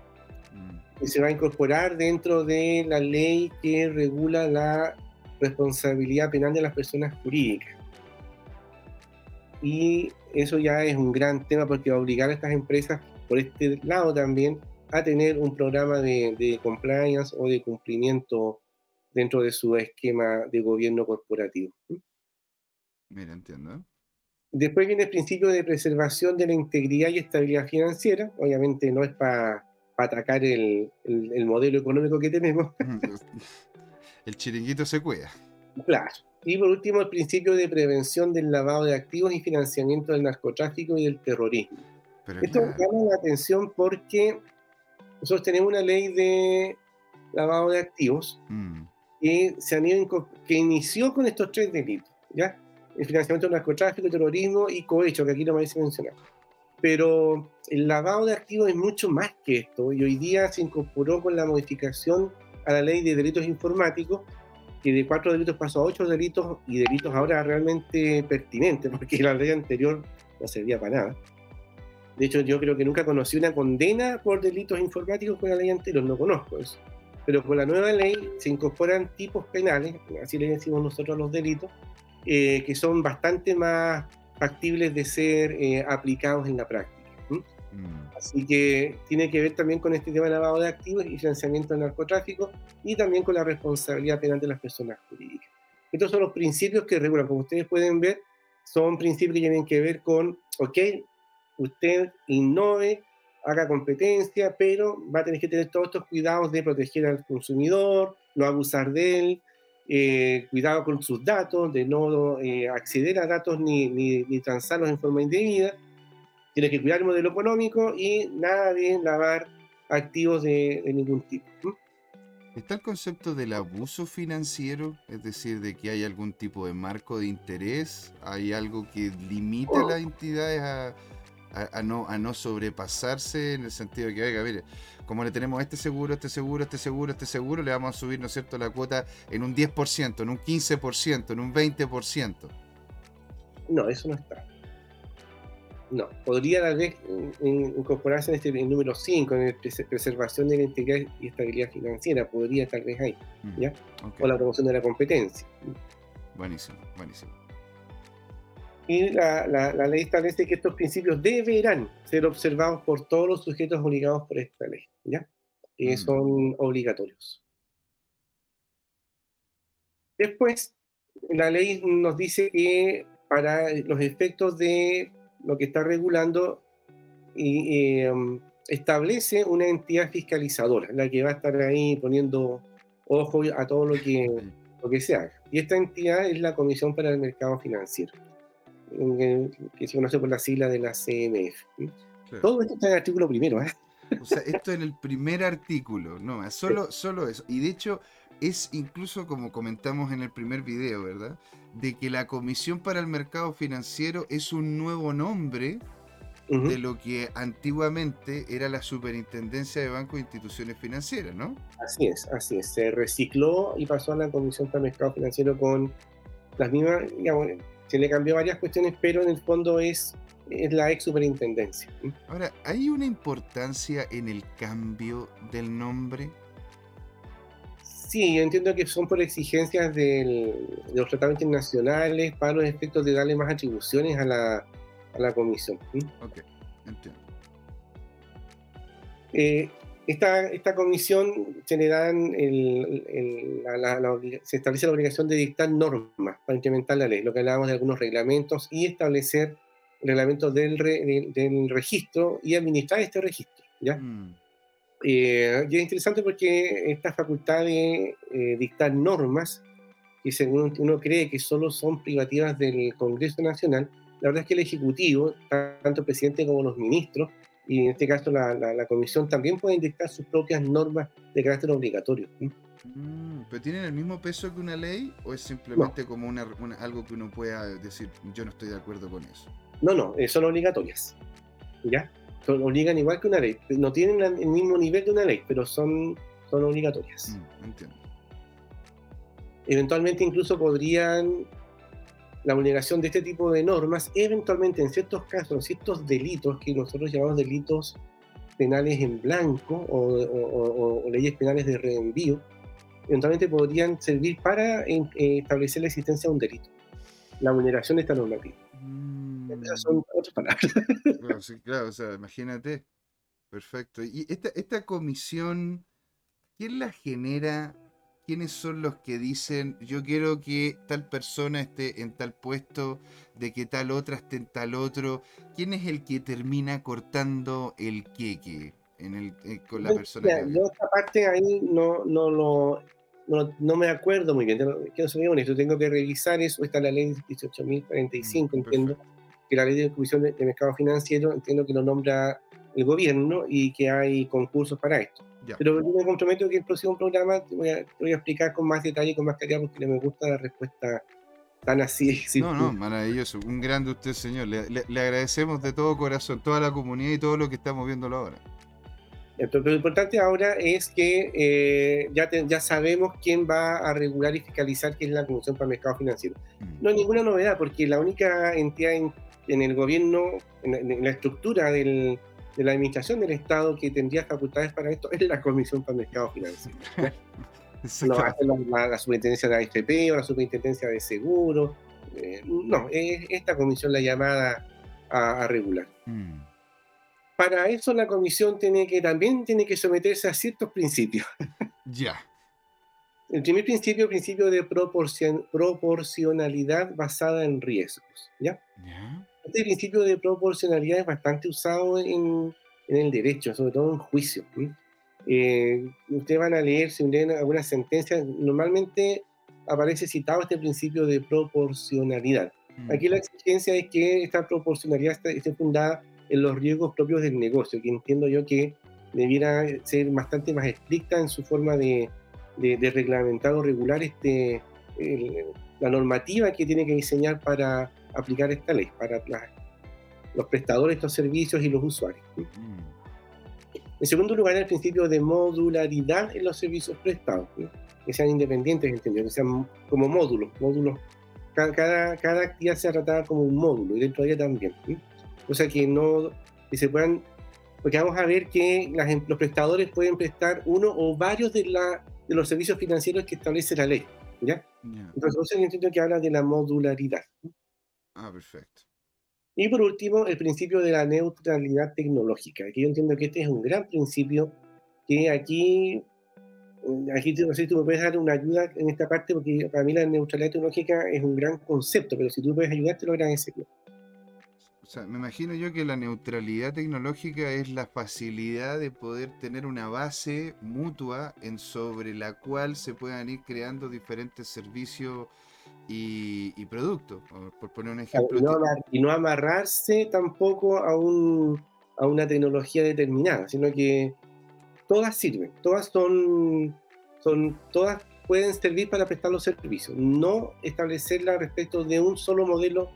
Y se va a incorporar dentro de la ley que regula la responsabilidad penal de las personas jurídicas. Y eso ya es un gran tema porque va a obligar a estas empresas, por este lado también, a tener un programa de, compliance o de cumplimiento dentro de su esquema de gobierno corporativo. Mira, entiendo. Después viene el principio de preservación de la integridad y estabilidad financiera. Obviamente no es para atacar el, el, modelo económico que tenemos. el chiringuito se cuida. Claro. Y por último, el principio de prevención del lavado de activos y financiamiento del narcotráfico y del terrorismo. Esto llama la atención porque nosotros tenemos una ley de lavado de activos mm. que, se han ido, que inició con estos tres delitos, ¿ya? El financiamiento del narcotráfico, el terrorismo y cohecho, que aquí no me parece mencionar. Pero el lavado de activos es mucho más que esto y hoy día se incorporó con la modificación a la ley de delitos informáticos que de cuatro delitos pasó a ocho delitos y delitos ahora realmente pertinentes, porque la ley anterior no servía para nada. De hecho, yo creo que nunca conocí una condena por delitos informáticos con la ley anterior, no conozco eso. Pero con la nueva ley se incorporan tipos penales, así le decimos nosotros los delitos, eh, que son bastante más factibles de ser eh, aplicados en la práctica. Mm. Así que tiene que ver también con este tema de lavado de activos y financiamiento del narcotráfico y también con la responsabilidad penal de las personas jurídicas. Estos son los principios que regulan, como ustedes pueden ver, son principios que tienen que ver con, ok, usted innove, haga competencia, pero va a tener que tener todos estos cuidados de proteger al consumidor, no abusar de él, eh, cuidado con sus datos, de no eh, acceder a datos ni, ni, transarlos en forma indebida. Tiene que cuidar el modelo económico y nada de lavar activos de, ningún tipo. ¿Está el concepto del abuso financiero? Es decir, de que hay algún tipo de marco de interés, hay algo que limita a las entidades a, a, no, a no sobrepasarse en el sentido de que, oiga, mire, como le tenemos este seguro, este seguro, este seguro, este seguro, le vamos a subir, ¿no es cierto?, la cuota en un 10%, en un 15%, en un 20%. No, eso no está. No, podría tal vez incorporarse en este número 5, en la preservación de la integridad y estabilidad financiera, podría tal vez ahí, mm, ¿ya? O la promoción de la competencia. Buenísimo, buenísimo. Y la, ley establece que estos principios deberán ser observados por todos los sujetos obligados por esta ley, ¿ya? Que mm. son obligatorios. Después, la ley nos dice que para los efectos de lo que está regulando y em, establece una entidad fiscalizadora, la que va a estar ahí poniendo ojo a todo lo que, lo que se haga. Y esta entidad es la Comisión para el Mercado Financiero, que se conoce por la sigla de la CMF. Todo esto está en el artículo primero. ¿eh? O sea, esto en el primer artículo, no, solo, solo eso. Y de hecho, es incluso como comentamos en el primer video, ¿verdad? De que la Comisión para el Mercado Financiero es un nuevo nombre de lo que antiguamente era la Superintendencia de Bancos e Instituciones Financieras, ¿no? Así es, así es. Se recicló y pasó a la Comisión para el Mercado Financiero con las mismas, digamos, se le cambió varias cuestiones, pero en el fondo es, es la ex superintendencia. Ahora, ¿hay una importancia en el cambio del nombre? Sí, yo entiendo que son por exigencias de los tratados internacionales para los efectos de darle más atribuciones a la, a la comisión. Ok, entiendo. Eh, esta, esta, comisión se le dan se establece la obligación de dictar normas para implementar la ley, lo que hablábamos de algunos reglamentos y establecer reglamentos del, del, registro y administrar este registro. ¿ya? Mm. Eh, y es interesante porque esta facultad de eh, dictar normas, que según uno cree que solo son privativas del Congreso Nacional, la verdad es que el Ejecutivo, tanto el presidente como los ministros, y en este caso la, la, Comisión, también pueden dictar sus propias normas de carácter obligatorio. Mm, ¿Pero tienen el mismo peso que una ley o es simplemente como una, algo que uno pueda decir, yo no estoy de acuerdo con eso? No, no, eh, son obligatorias. ¿Ya? son, obligan igual que una ley. No tienen el mismo nivel de una ley, pero son, son obligatorias. Mm, entiendo. Eventualmente incluso podrían la vulneración de este tipo de normas, eventualmente en ciertos casos, ciertos delitos que nosotros llamamos delitos penales en blanco o, leyes penales de reenvío, eventualmente podrían servir para eh, establecer la existencia de un delito, la vulneración de esta normativa. Mm son otras palabras. Sí, claro, o sea, imagínate. Perfecto. ¿Y esta, esta comisión, quién la genera? ¿Quiénes son los que dicen, yo quiero que tal persona esté en tal puesto, de que tal otra esté en tal otro? ¿Quién es el que termina cortando el queque en el, eh, con la persona? yo esta parte ahí no, no lo no, me acuerdo muy bien, quiero ser honesto, tengo que revisar eso, está la ley 18.045, mm, entiendo que la ley de comisión de, mercado financiero entiendo que lo nombra el gobierno y que hay concursos para esto. Pero yo me comprometo que el próximo programa te voy, a, explicar con más detalle y con más claridad porque me gusta la respuesta tan así. No, no, maravilloso. Un grande usted, señor. Le, le, agradecemos de todo corazón, toda la comunidad y todo lo que estamos viéndolo ahora. Entonces, lo importante ahora es que eh, ya, ya sabemos quién va a regular y fiscalizar, que es la Comisión para el Mercado Financiero. Mm. No hay ninguna novedad, porque la única entidad en en el gobierno, en la, estructura de la administración del Estado que tendría facultades para esto es la Comisión para el Mercado Financiero. no hace la, la, superintendencia de AFP o la superintendencia de seguro. Eh, no, es esta comisión la llamada a, regular. Mm. Para eso la comisión tiene que también tiene que someterse a ciertos principios. Ya. El primer principio, principio de proporcionalidad basada en riesgos. ¿Ya? ¿Ya? Este principio de proporcionalidad es bastante usado en, el derecho, sobre todo en juicio. Eh, ustedes van a leer, si leen alguna sentencia, normalmente aparece citado este principio de proporcionalidad. Mm. Aquí la exigencia es que esta proporcionalidad esté, fundada en los riesgos propios del negocio, que entiendo yo que debiera ser bastante más estricta en su forma de, de, reglamentar o regular este, la normativa que tiene que diseñar para aplicar esta ley para los prestadores de estos servicios y los usuarios. Mm. En segundo lugar, el principio de modularidad en los servicios prestados, que sean independientes, que sean como módulos, módulos. Cada, cada, actividad sea tratada como un módulo y dentro de ella también. cosa que no, que se puedan, porque vamos a ver que las, em, los prestadores pueden prestar uno o varios de, la, de los servicios financieros que establece la ley, ¿ya? Entonces, yo entiendo que habla de la modularidad. Ah, perfecto. Y por último, el principio de la neutralidad tecnológica. Aquí yo entiendo que este es un gran principio que aquí, aquí no sé si tú me puedes dar una ayuda en esta parte, porque para mí la neutralidad tecnológica es un gran concepto, pero si tú puedes ayudar, te lo agradecería. O sea, me imagino yo que la neutralidad tecnológica es la facilidad de poder tener una base mutua en sobre la cual se puedan ir creando diferentes servicios y, productos, por poner un ejemplo. Y no, amarrarse tampoco a, un, a una tecnología determinada, sino que todas sirven, todas son, son, todas pueden servir para prestar los servicios, no establecerla respecto de un solo modelo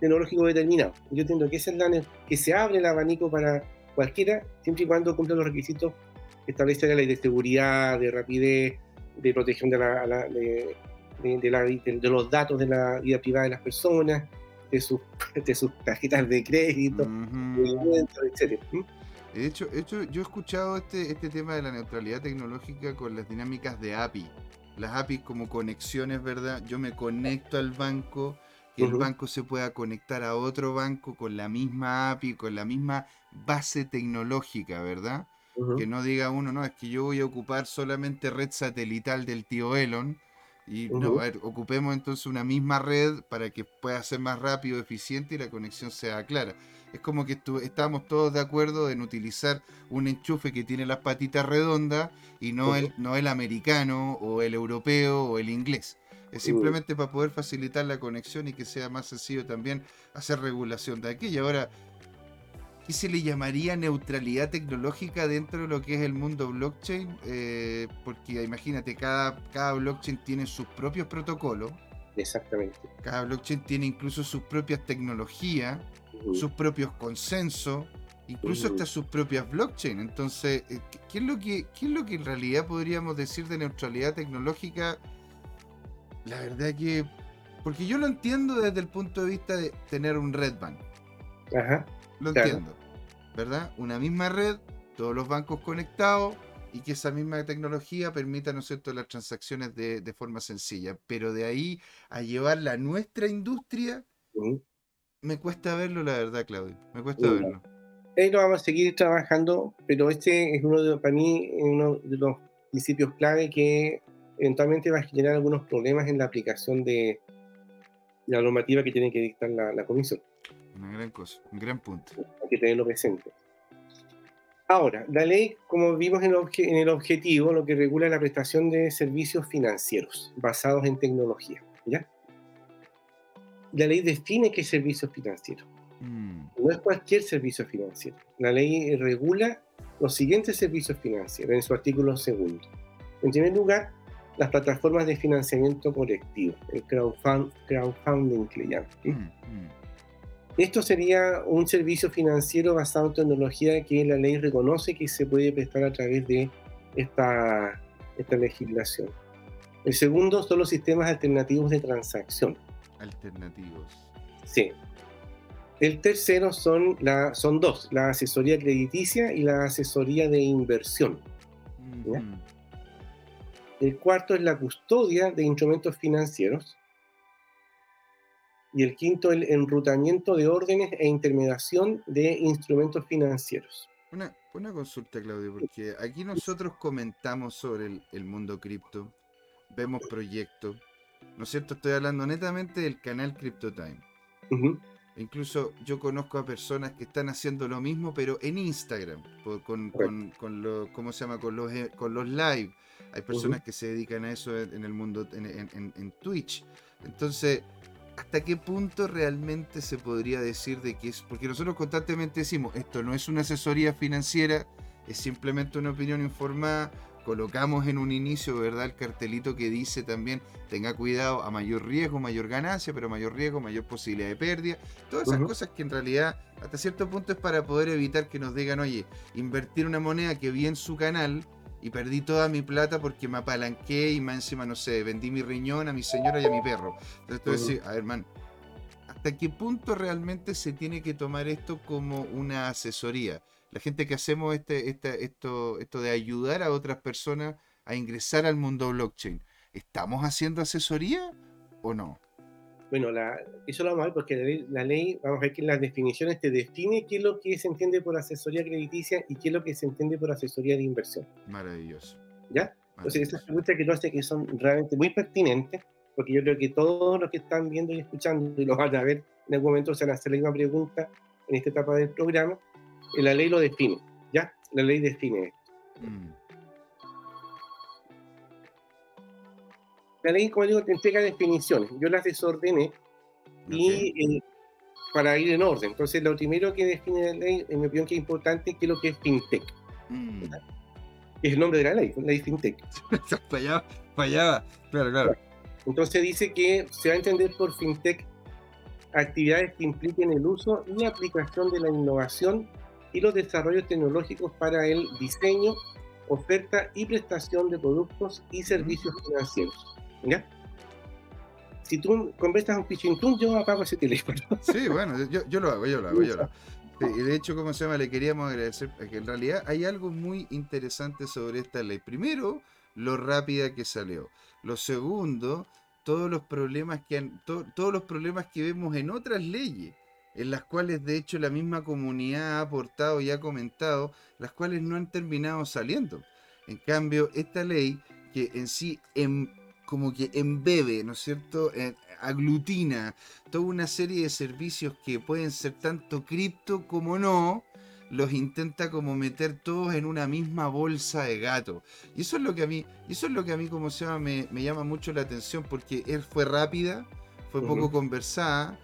tecnológico determinado. Yo entiendo que esa es la que se abre el abanico para cualquiera, siempre y cuando cumpla los requisitos que establece la ley de seguridad, de rapidez, de protección de, la, de, de, los datos de la vida privada de las personas, de sus, de sus tarjetas de crédito, etc. De hecho, hecho, yo he escuchado este, este tema de la neutralidad tecnológica con las dinámicas de API. Las API como conexiones, ¿verdad? Yo me conecto al banco, que el banco se pueda conectar a otro banco con la misma API, con la misma base tecnológica, ¿verdad? Que no diga uno, no, es que yo voy a ocupar solamente red satelital del tío Elon, y no, a ver, ocupemos entonces una misma red para que pueda ser más rápido, eficiente y la conexión sea clara. Es como que estábamos todos de acuerdo en utilizar un enchufe que tiene las patitas redondas y no, el, no el americano o el europeo o el inglés. Es simplemente para poder facilitar la conexión y que sea más sencillo también hacer regulación de aquello. Ahora, ¿qué se le llamaría neutralidad tecnológica dentro de lo que es el mundo blockchain? Eh, porque imagínate, cada, cada blockchain tiene sus propios protocolos. Exactamente. Cada blockchain tiene incluso sus propias tecnologías, sus propios consensos, incluso hasta sus propias blockchain. Entonces, eh, ¿qué es, lo que, ¿qué es lo que en realidad podríamos decir de neutralidad tecnológica? La verdad que... Porque yo lo entiendo desde el punto de vista de tener un red bank. Ajá. Lo entiendo. ¿verdad? Una misma red, todos los bancos conectados y que esa misma tecnología permita, ¿no es cierto?, las transacciones de, forma sencilla. Pero de ahí a llevarla a nuestra industria, me cuesta verlo, la verdad, Claudio. Me cuesta verlo. Ahí lo vamos a seguir trabajando, pero este es uno de, para mí, uno de los principios clave que eventualmente va a generar algunos problemas en la aplicación de la normativa que tiene que dictar la, la comisión. Una gran cosa, un gran punto. Hay que tenerlo presente. Ahora, la ley, como vimos en, el objetivo, lo que regula la prestación de servicios financieros basados en tecnología. ¿ya? La ley define qué es servicio financiero. Mm. No es cualquier servicio financiero. La ley regula los siguientes servicios financieros en su artículo segundo. En primer lugar, las plataformas de financiamiento colectivo, el crowdfunding que le llaman. Mm, mm. Esto sería un servicio financiero basado en tecnología que la ley reconoce que se puede prestar a través de esta, esta legislación. El segundo son los sistemas alternativos de transacción. Alternativos. Sí. El tercero son, la, son dos, la asesoría crediticia y la asesoría de inversión. El cuarto es la custodia de instrumentos financieros y el quinto, el enrutamiento de órdenes e intermediación de instrumentos financieros. Una, una consulta, Claudio, porque aquí nosotros comentamos sobre el, mundo cripto, vemos proyectos, ¿no es cierto? Estoy hablando netamente del canal CryptoTime. Incluso yo conozco a personas que están haciendo lo mismo, pero en Instagram, con, con, con lo, ¿cómo se llama? Con los, eh, con los live. Hay personas que se dedican a eso en el mundo, en, en, en Twitch. Entonces, hasta qué punto realmente se podría decir de que es, porque nosotros constantemente decimos, esto no es una asesoría financiera, es simplemente una opinión informada, colocamos en un inicio, ¿verdad? El cartelito que dice también, tenga cuidado a mayor riesgo, mayor ganancia, pero mayor riesgo, mayor posibilidad de pérdida, todas esas cosas que en realidad hasta cierto punto es para poder evitar que nos digan, oye, invertir una moneda que vi en su canal, y perdí toda mi plata porque me apalanqué y más encima, no sé, vendí mi riñón a mi señora y a mi perro. Entonces tú decís, a ver, man, ¿hasta qué punto realmente se tiene que tomar esto como una asesoría? La gente que hacemos este, este, esto, esto de ayudar a otras personas a ingresar al mundo blockchain, ¿estamos haciendo asesoría o no? Bueno, la, eso lo vamos a ver porque la ley, vamos a ver que en las definiciones te define qué es lo que se entiende por asesoría crediticia y qué es lo que se entiende por asesoría de inversión. Maravilloso. ¿Ya? Entonces, estas preguntas que tú haces que son realmente muy pertinentes, porque yo creo que todos los que están viendo y escuchando y lo van a ver en algún momento se van a hacer la misma pregunta en esta etapa del programa, eh, la ley lo define, ¿ya? La ley define esto. Mm. La ley, como digo, te entrega definiciones. Yo las desordené y eh, para ir en orden. Entonces, lo primero que define la ley, en mi opinión, que es importante, es lo que es FinTech. Mm. Es el nombre de la ley, la ley FinTech. fallaba, fallaba, claro, claro. Entonces dice que se va a entender por FinTech actividades que impliquen el uso y aplicación de la innovación y los desarrollos tecnológicos para el diseño, oferta y prestación de productos y servicios financieros. ¿Ya? Si tú conversas un pichintún, yo apago ese teléfono. Sí, bueno, yo, lo hago, yo lo hago, yo lo hago. Y de hecho, como se llama, le queríamos agradecer que en realidad hay algo muy interesante sobre esta ley. Primero, lo rápida que salió. Lo segundo, todos los problemas que han, todos los problemas que vemos en otras leyes, en las cuales de hecho la misma comunidad ha aportado y ha comentado, las cuales no han terminado saliendo. En cambio, esta ley que en sí en, como que embebe, ¿no es cierto? Eh, aglutina toda una serie de servicios que pueden ser tanto cripto como no, los intenta como meter todos en una misma bolsa de gato. Y eso es lo que a mí, eso es lo que a mí como se llama, me, llama mucho la atención porque él fue rápida, fue poco conversada.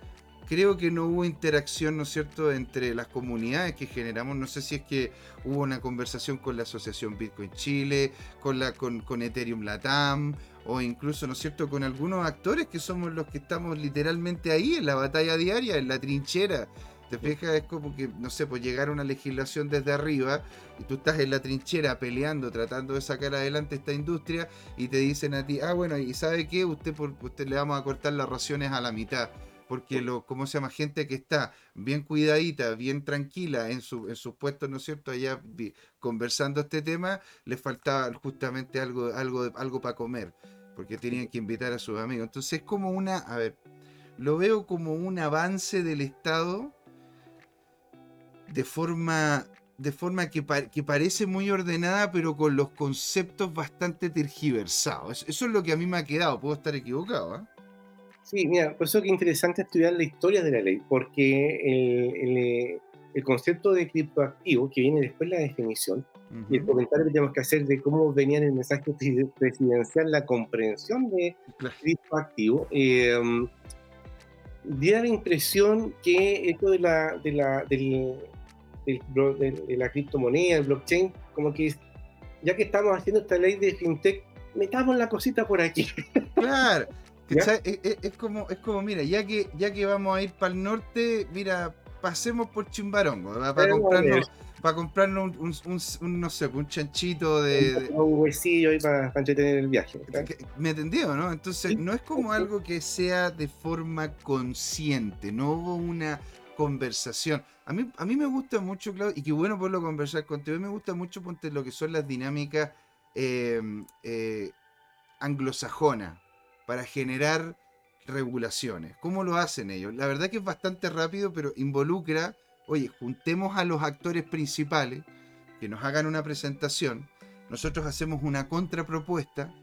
Creo que no hubo interacción, ¿no es cierto?, entre las comunidades que generamos. No sé si es que hubo una conversación con la Asociación Bitcoin Chile, con, la, con, con Ethereum Latam, o incluso, ¿no es cierto?, con algunos actores que somos los que estamos literalmente ahí en la batalla diaria, en la trinchera, ¿Te fijas? Es como que, no sé, pues llegar a una legislación desde arriba y tú estás en la trinchera peleando, tratando de sacar adelante esta industria y te dicen a ti, ah, bueno, ¿y sabe qué? Usted, por, usted le vamos a cortar las raciones a la mitad. Porque, lo, ¿cómo se llama? Gente que está bien cuidadita, bien tranquila en, su, en sus puestos, ¿no es cierto? Allá conversando este tema, le faltaba justamente algo, algo, algo para comer, porque tenían que invitar a sus amigos. Entonces es como una, a ver, lo veo como un avance del Estado de forma, de forma que, que, parece muy ordenada, pero con los conceptos bastante tergiversados. Eso es lo que a mí me ha quedado, puedo estar equivocado. ¿eh? Sí, mira, por eso es interesante estudiar la historia de la ley, porque el, el, concepto de criptoactivo, que viene después de la definición, y el comentario que tenemos que hacer de cómo venía en el mensaje presidencial la comprensión de criptoactivo, eh, diera la impresión que esto de la, de la, del, de, la criptomoneda, el blockchain, como que ya que estamos haciendo esta ley de fintech, metamos la cosita por aquí. Claro. Es, como, es como, mira, ya que, ya que vamos a ir para el norte, mira, pasemos por Chimbarongo, para comprarnos, para comprarnos un, no sé, un chanchito de... Un, huesillo ahí para, entretener el viaje. ¿Me entendió, no? Entonces, no es como algo que sea de forma consciente, no hubo una conversación. A mí, a mí me gusta mucho, Claudio, y qué bueno poderlo conversar contigo. A mí me gusta mucho ponte, lo que son las dinámicas em, eh, anglosajonas para generar regulaciones. ¿Cómo lo hacen ellos? La verdad que es bastante rápido, pero involucra, oye, juntemos a los actores principales que nos hagan una presentación, nosotros hacemos una contrapropuesta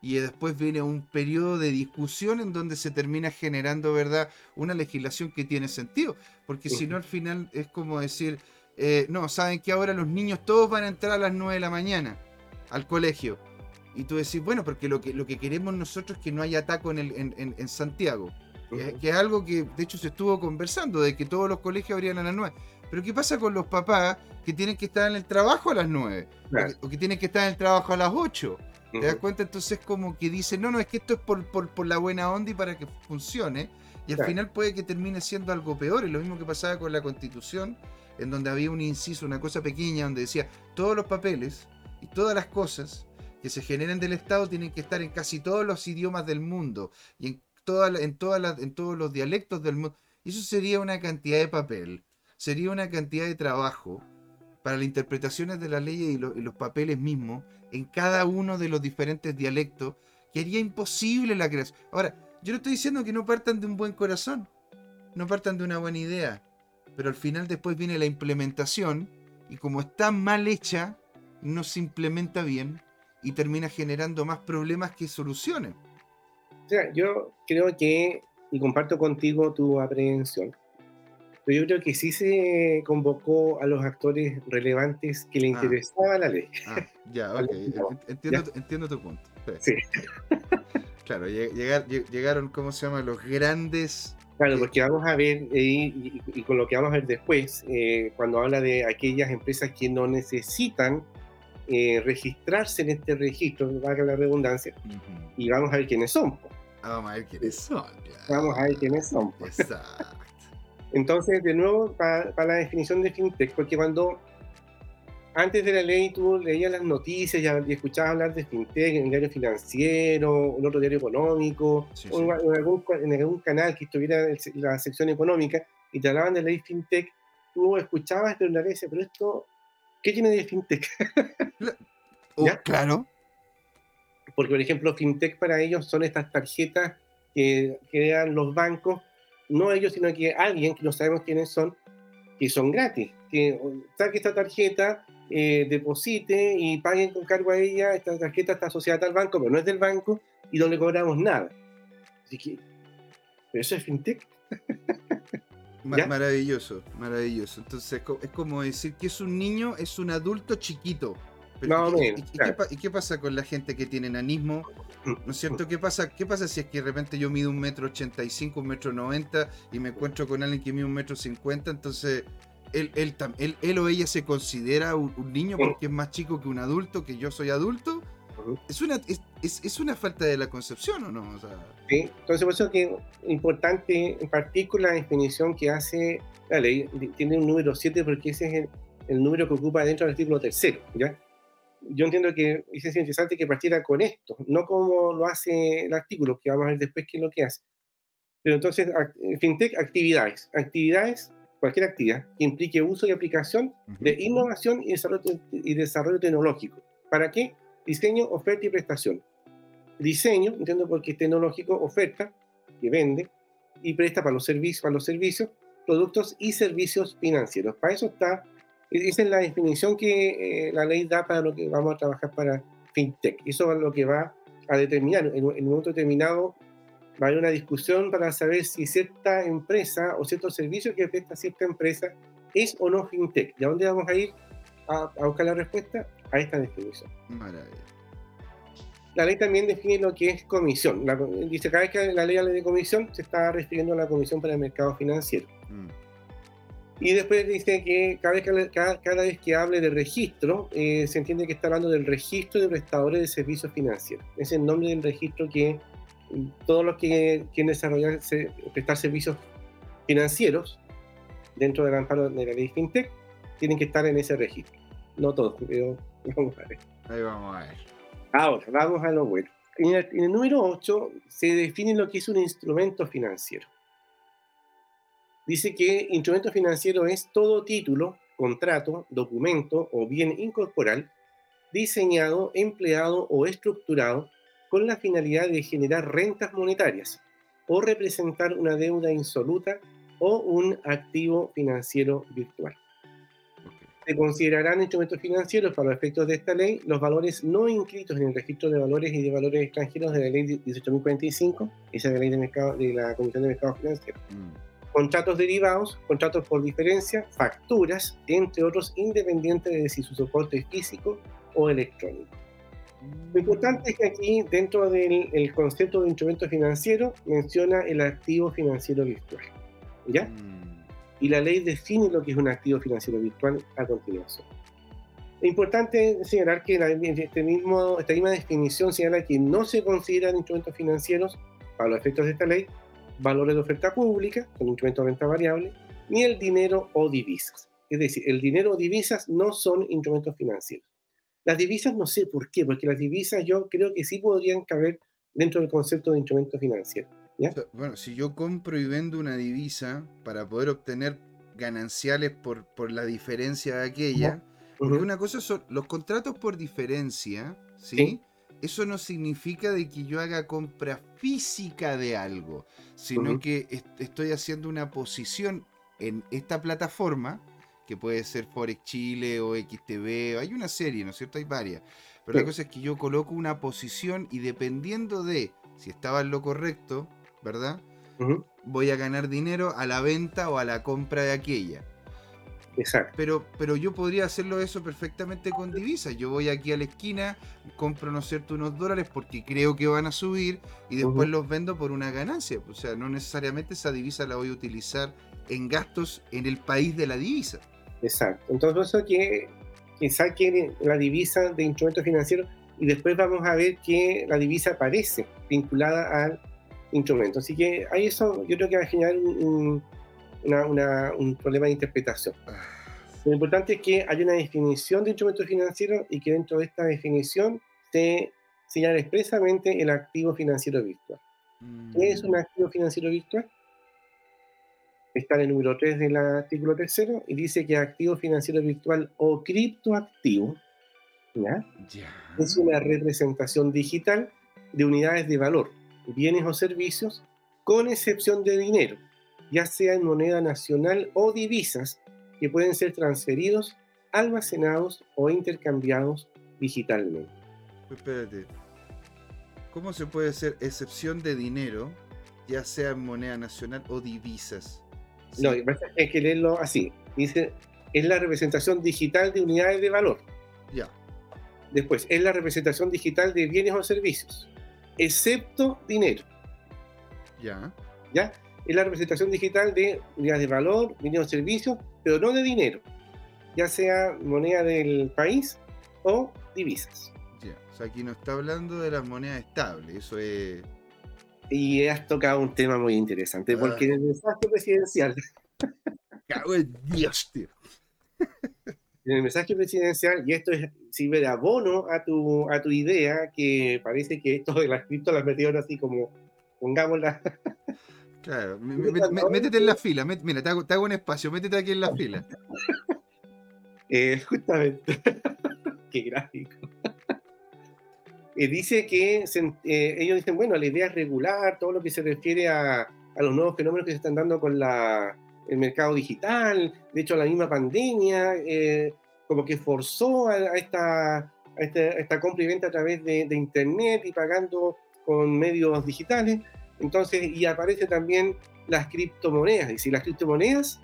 y después viene un periodo de discusión en donde se termina generando, ¿verdad?, una legislación que tiene sentido. Porque si no, al final es como decir, eh, no, saben que ahora los niños todos van a entrar a las 9 de la mañana al colegio. Y tú decís, bueno, porque lo que, lo que queremos nosotros es que no haya ataco en, en, en, Santiago. que, es algo que de hecho se estuvo conversando, de que todos los colegios abrían a las 9. Pero ¿qué pasa con los papás que tienen que estar en el trabajo a las 9? O, que, tienen que estar en el trabajo a las 8. ¿Te das cuenta? Entonces como que dice, no, no, es que esto es por, por, la buena onda y para que funcione. Y al final puede que termine siendo algo peor. Es lo mismo que pasaba con la constitución, en donde había un inciso, una cosa pequeña, donde decía, todos los papeles y todas las cosas que se generen del Estado tienen que estar en casi todos los idiomas del mundo y en, toda en, todos los dialectos del mundo. Eso sería una cantidad de papel, sería una cantidad de trabajo para las interpretaciones de la ley y, los papeles mismos en cada uno de los diferentes dialectos que haría imposible la creación. Ahora, yo no estoy diciendo que no partan de un buen corazón, no partan de una buena idea, pero al final después viene la implementación y como está mal hecha, no se implementa bien y termina generando más problemas que soluciones. O sea, yo creo que, y comparto contigo tu aprehensión, pero yo creo que sí se convocó a los actores relevantes que le ah. interesaba la ley. Ah, ya, ok. Entiendo, tu punto. Sí. claro, llegaron, ¿cómo se llama? Los grandes Claro, porque vamos a ver, eh, y, con lo que vamos a ver después, eh, cuando habla de aquellas empresas que no necesitan eh, registrarse en este registro, valga la redundancia, y vamos a ver quiénes son. Vamos a ver quiénes son. Vamos a ver quiénes son. Exacto. Entonces, de nuevo, para, la definición de fintech, porque cuando antes de la ley tú leías las noticias y, escuchabas hablar de fintech en el diario financiero, en otro diario económico, o En, algún, en, algún, canal que estuviera en la sección económica y te hablaban de la ley fintech, tú escuchabas de una vez, pero esto, ¿qué tiene de fintech? Oh, claro. Porque, por ejemplo, fintech para ellos son estas tarjetas que crean los bancos, no ellos, sino que alguien que no sabemos quiénes son, que son gratis. Que saque esta tarjeta, eh, deposite y paguen con cargo a ella. Esta tarjeta está asociada al banco, pero no es del banco y no le cobramos nada. Así que, pero eso es fintech. maravilloso, maravilloso. Entonces, es como decir que es un niño, es un adulto chiquito. ¿y, qué, pasa con la gente que tiene enanismo? ¿No es cierto? ¿Qué pasa, ¿Qué pasa si es que de repente yo mido un metro ochenta y cinco, un metro noventa y me encuentro con alguien que mide un metro cincuenta? Entonces, él, él, él, o ella se considera un, niño porque es más chico que un adulto, que yo soy adulto. Es una, es, es, una falta de la concepción, ¿o no? Sí, entonces por eso que importante, en particular, la definición que hace la ley, tiene un número 7 porque ese es el, el número que ocupa dentro del artículo tercero, ¿ya? yo entiendo que es interesante que partiera con esto, no como lo hace el artículo, que vamos a ver después qué es lo que hace. Pero entonces, FinTech, actividades. Actividades, cualquier actividad que implique uso y aplicación de innovación y desarrollo, y desarrollo tecnológico. ¿Para qué? Diseño, oferta y prestación. Diseño, entiendo porque es tecnológico, oferta, que vende, y presta para los servicios, para los servicios, productos y servicios financieros. Para eso está esa es la definición que eh, la ley da para lo que vamos a trabajar para FinTech. Eso es lo que va a determinar. En, un momento determinado va a haber una discusión para saber si cierta empresa o cierto servicio que presta cierta empresa es o no FinTech. ¿Y a dónde vamos a ir a, buscar la respuesta? A esta definición. Maravilla. La ley también define lo que es comisión. dice cada vez que la ley habla de comisión, se está refiriendo a la comisión para el mercado financiero. Mm. Y después dice que cada vez que, cada, vez que hable de registro, eh, se entiende que está hablando del registro de prestadores de servicios financieros. Es el nombre del registro que todos los que quieren desarrollar, prestar servicios financieros dentro del amparo de la ley FinTech tienen que estar en ese registro. No todos, pero. Ahí vamos a ver. Ahora, vamos a lo bueno. En el, en el número 8 se define lo que es un instrumento financiero dice que instrumento financiero es todo título, contrato, documento o bien incorporal diseñado, empleado o estructurado con la finalidad de generar rentas monetarias o representar una deuda insoluta o un activo financiero virtual. Se considerarán instrumentos financieros para los efectos de esta ley los valores no inscritos en el registro de valores y de valores extranjeros de la ley 18.045, esa es la ley de, mercado, de la Comisión de Mercado Financiero. Mm contratos derivados, contratos por diferencia, facturas, entre otros, independientes de si su soporte es físico o electrónico. Lo importante es que aquí, dentro del concepto de instrumento financiero, menciona el activo financiero virtual. ¿Ya? Mm. Y la ley define lo que es un activo financiero virtual a continuación. Es importante señalar que este mismo, esta misma definición señala que no se consideran instrumentos financieros, para los efectos de esta ley, valores de oferta pública, con incremento de renta variable, ni el dinero o divisas. Es decir, el dinero o divisas no son instrumentos financieros. Las divisas no sé por qué, porque las divisas yo creo que sí podrían caber dentro del concepto de instrumento financiero. Bueno, si yo compro y vendo una divisa para poder obtener gananciales por, por la diferencia de aquella, porque una cosa son los contratos por diferencia, ¿sí? Eso no significa de que yo haga compra física de algo, sino que estoy haciendo una posición en esta plataforma, que puede ser Forex Chile o XTV, hay una serie, ¿no es cierto? Hay varias. Pero la cosa es que yo coloco una posición y dependiendo de si estaba en lo correcto, ¿verdad? Voy a ganar dinero a la venta o a la compra de aquella. Exacto. Pero, pero yo podría hacerlo eso perfectamente con divisas. Yo voy aquí a la esquina, compro, ¿no es cierto?, unos dólares porque creo que van a subir y después los vendo por una ganancia. O sea, no necesariamente esa divisa la voy a utilizar en gastos en el país de la divisa. Exacto. Entonces, eso que, que saquen la divisa de instrumentos financieros y después vamos a ver que la divisa aparece vinculada al instrumento. Así que ahí eso yo creo que va a generar un, un problema de interpretación. Lo importante es que hay una definición de instrumento financiero y que dentro de esta definición se señala expresamente el activo financiero virtual. ¿Qué es un mm. activo financiero virtual? Está en el número 3 del artículo tercero y dice que activo financiero virtual o criptoactivo ¿ya? es una representación digital de unidades de valor, bienes o servicios, con excepción de dinero, ya sea en moneda nacional o divisas que pueden ser transferidos, almacenados o intercambiados digitalmente. Espérate. ¿Cómo se puede hacer excepción de dinero, ya sea en moneda nacional o divisas? No, hay que leerlo así. Dice, es la representación digital de unidades de valor. Ya. Después, es la representación digital de bienes o servicios, excepto dinero. Ya. ¿Ya? es la representación digital de unidades de valor, bienes o servicios, pero no de dinero, ya sea moneda del país o divisas. o sea, aquí no está hablando de las monedas estables, eso es... Y has tocado un tema muy interesante, ah. porque en el mensaje presidencial... Cago en Dios, tío. En el mensaje presidencial, y esto es sirve abono a tu, a tu idea, que parece que esto de las cripto las metieron así como, pongámosla, Claro, métete en la fila, mira, te hago, un espacio, métete aquí en la fila. Eh, justamente, qué gráfico. Eh, dice que eh, ellos dicen, bueno, la idea es regular todo lo que se refiere a, a los nuevos fenómenos que se están dando con la, el mercado digital, de hecho la misma pandemia, como que forzó a, esta, esta, compra y venta a través de, de Internet y pagando con medios digitales. Entonces, y aparece también las criptomonedas. Y si las criptomonedas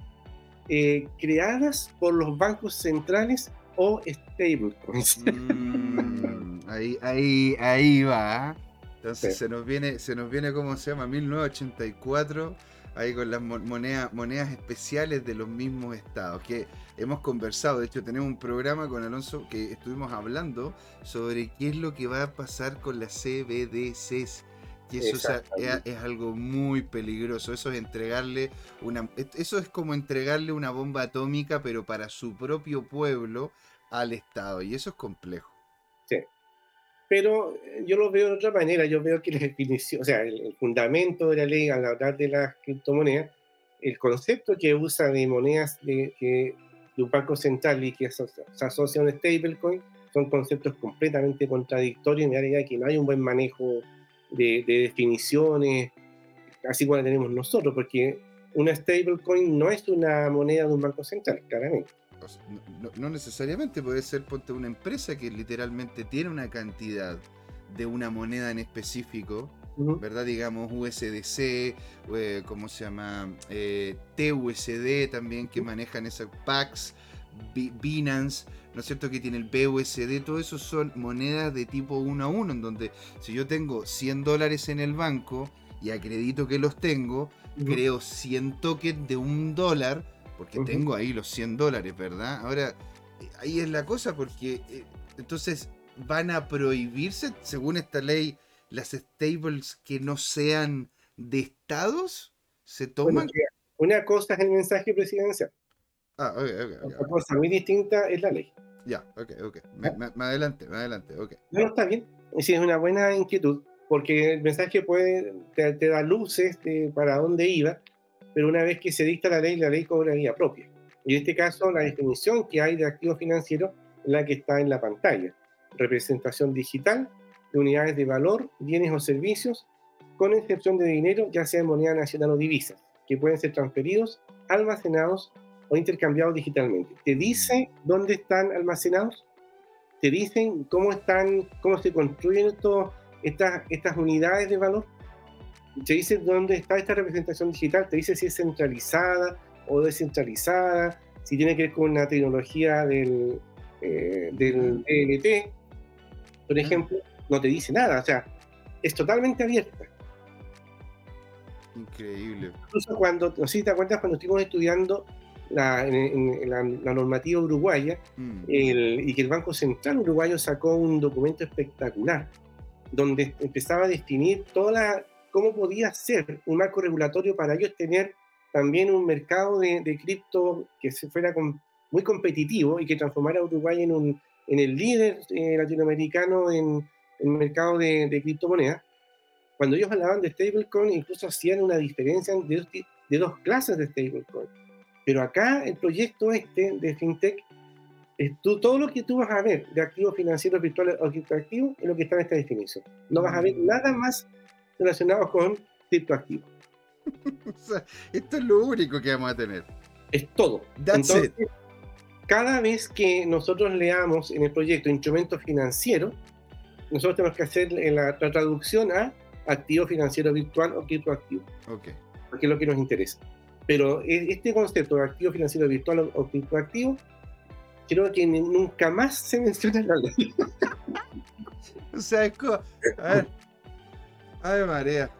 eh, creadas por los bancos centrales o stablecoins. Mm, ahí, ahí, ahí va. Entonces se nos viene, se nos viene, ¿cómo se llama? 1984, ahí con las monedas, monedas especiales de los mismos estados, que hemos conversado, de hecho tenemos un programa con Alonso que estuvimos hablando sobre qué es lo que va a pasar con las CBDCs y eso es, algo muy peligroso. Eso es entregarle una. Eso es como entregarle una bomba atómica, pero para su propio pueblo al Estado. Y eso es complejo. Pero eh, yo lo veo de otra manera. Yo veo que la definición, o sea, el, fundamento de la ley al hablar de las criptomonedas, el concepto que usa de monedas de, de un banco central y que se asocia a un stablecoin, son conceptos completamente contradictorios. Me da que no hay un buen manejo de, definiciones, así como la tenemos nosotros, porque una stablecoin no es una moneda de un banco central, claramente. No, necesariamente, puede ser ponte una empresa que literalmente tiene una cantidad de una moneda en específico, ¿verdad? Digamos USDC, eh, ¿cómo se llama? Eh, TUSD también, que manejan esas packs, Binance, ¿no es cierto? Que tiene el BUSD, todo eso son monedas de tipo 1 a 1, en donde si yo tengo 100 dólares en el banco y acredito que los tengo, creo 100 tokens de un dólar, porque tengo ahí los 100 dólares, ¿verdad? Ahora, ahí es la cosa, porque eh, entonces van a prohibirse, según esta ley, las stables que no sean de estados, se toman... una cosa es el mensaje presidencial. Ah, ok, ok. Otra cosa muy distinta es la ley. Ya, ok, ok. Más adelante, más adelante, ok. No, está bien. Sí, es una buena inquietud. porque el mensaje puede, te, da luces para dónde iba, pero una vez que se dicta la ley, la ley cobra vida propia. Y en este caso, la definición que hay de activo financiero es la que está en la pantalla. Representación digital de unidades de valor, bienes o servicios, con excepción de dinero, ya sea en moneda nacional o divisas, que pueden ser transferidos, almacenados o intercambiados digitalmente. ¿Te dice dónde están almacenados? ¿Te dicen cómo están, cómo se construyen estos, estas, estas unidades de valor? ¿Te dice dónde está esta representación digital? ¿Te dice si es centralizada o descentralizada? Si tiene que ver con una tecnología del, eh, del ELT, por ejemplo, no te dice nada. O sea, es totalmente abierta. Increíble. Incluso cuando, no sé si te acuerdas, cuando estuvimos estudiando la, la, normativa uruguaya mm. y que el Banco Central uruguayo sacó un documento espectacular donde empezaba a definir toda la, cómo podía ser un marco regulatorio para ellos tener también un mercado de, de cripto que se fuera muy competitivo y que transformara a Uruguay en, un, en el líder eh, latinoamericano en, el mercado de, de criptomonedas cuando ellos hablaban de stablecoin, incluso hacían una diferencia de, de dos clases de stablecoin. Pero acá el proyecto este de FinTech, es todo lo que tú vas a ver de activos financieros virtuales o criptoactivos es lo que está en esta definición. No vas a ver nada más relacionado con criptoactivos. o sea, esto es lo único que vamos a tener. Es todo. Entonces, cada vez que nosotros leamos en el proyecto instrumento financiero, nosotros tenemos que hacer la traducción a activo financiero virtual o criptoactivo. Okay. Porque es lo que nos interesa. Pero e, este concepto de activo financiero virtual o criptoactivo, creo que nunca más se menciona en la ley. o sea, es como. A ver. Ay, marea.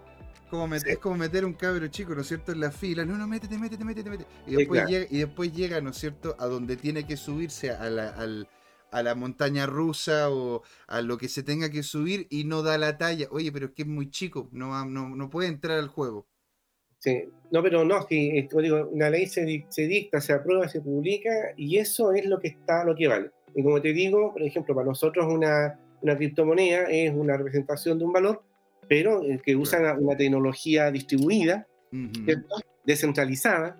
Como Es como meter un cabro chico, ¿no es cierto?, en la fila. No, no, métete, métete, métete, métete. Y después, llega, y después llega, ¿no es cierto?, a donde tiene que subirse a la, al, a la montaña rusa o a lo que se tenga que subir y no da la talla. Oye, pero es que es muy chico, no, no, no puede entrar al juego. Sí, no, pero no, si como digo, una ley se, se, dicta, se aprueba, se publica y eso es lo que está, lo que vale. Y como te digo, por ejemplo, para nosotros una, una criptomoneda es una representación de un valor, pero eh, que usa una, tecnología distribuida, descentralizada,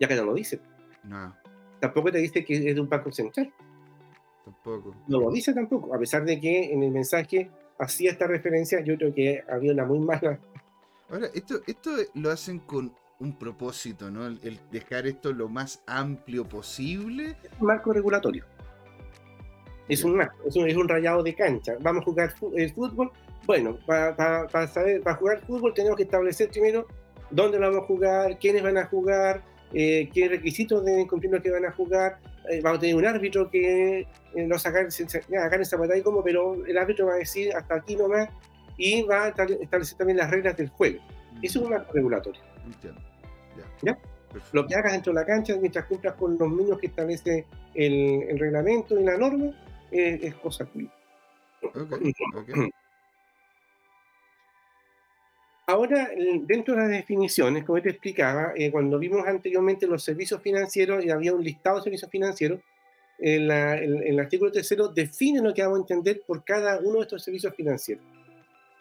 ya que no lo dice. No. Tampoco te dice que es de un banco central. Tampoco. No lo dice tampoco, a pesar de que en el mensaje hacía esta referencia, yo creo que había una muy mala. Ahora, esto, esto lo hacen con un propósito, ¿no? El, dejar esto lo más amplio posible. Es un marco regulatorio. Es un, es un, es un rayado de cancha. Vamos a jugar el fútbol. Bueno, para, saber, para jugar fútbol tenemos que establecer primero dónde lo vamos a jugar, quiénes van a jugar, eh, qué requisitos deben cumplir los que van a jugar, eh, vamos a tener un árbitro que eh, no sacar, acá en esa batalla como, pero el árbitro va a decir hasta aquí nomás y va a establecer también las reglas del juego. Eso es un marco regulatorio. Entiendo. Ya. Lo que hagas dentro de la cancha mientras cumplas con los mínimos que establece el, reglamento y la norma es cosa tuya. Okay, Ahora, dentro de las definiciones, como te explicaba, eh, cuando vimos anteriormente los servicios financieros y había un listado de servicios financieros, el, el, artículo tercero define lo que vamos a entender por cada uno de estos servicios financieros.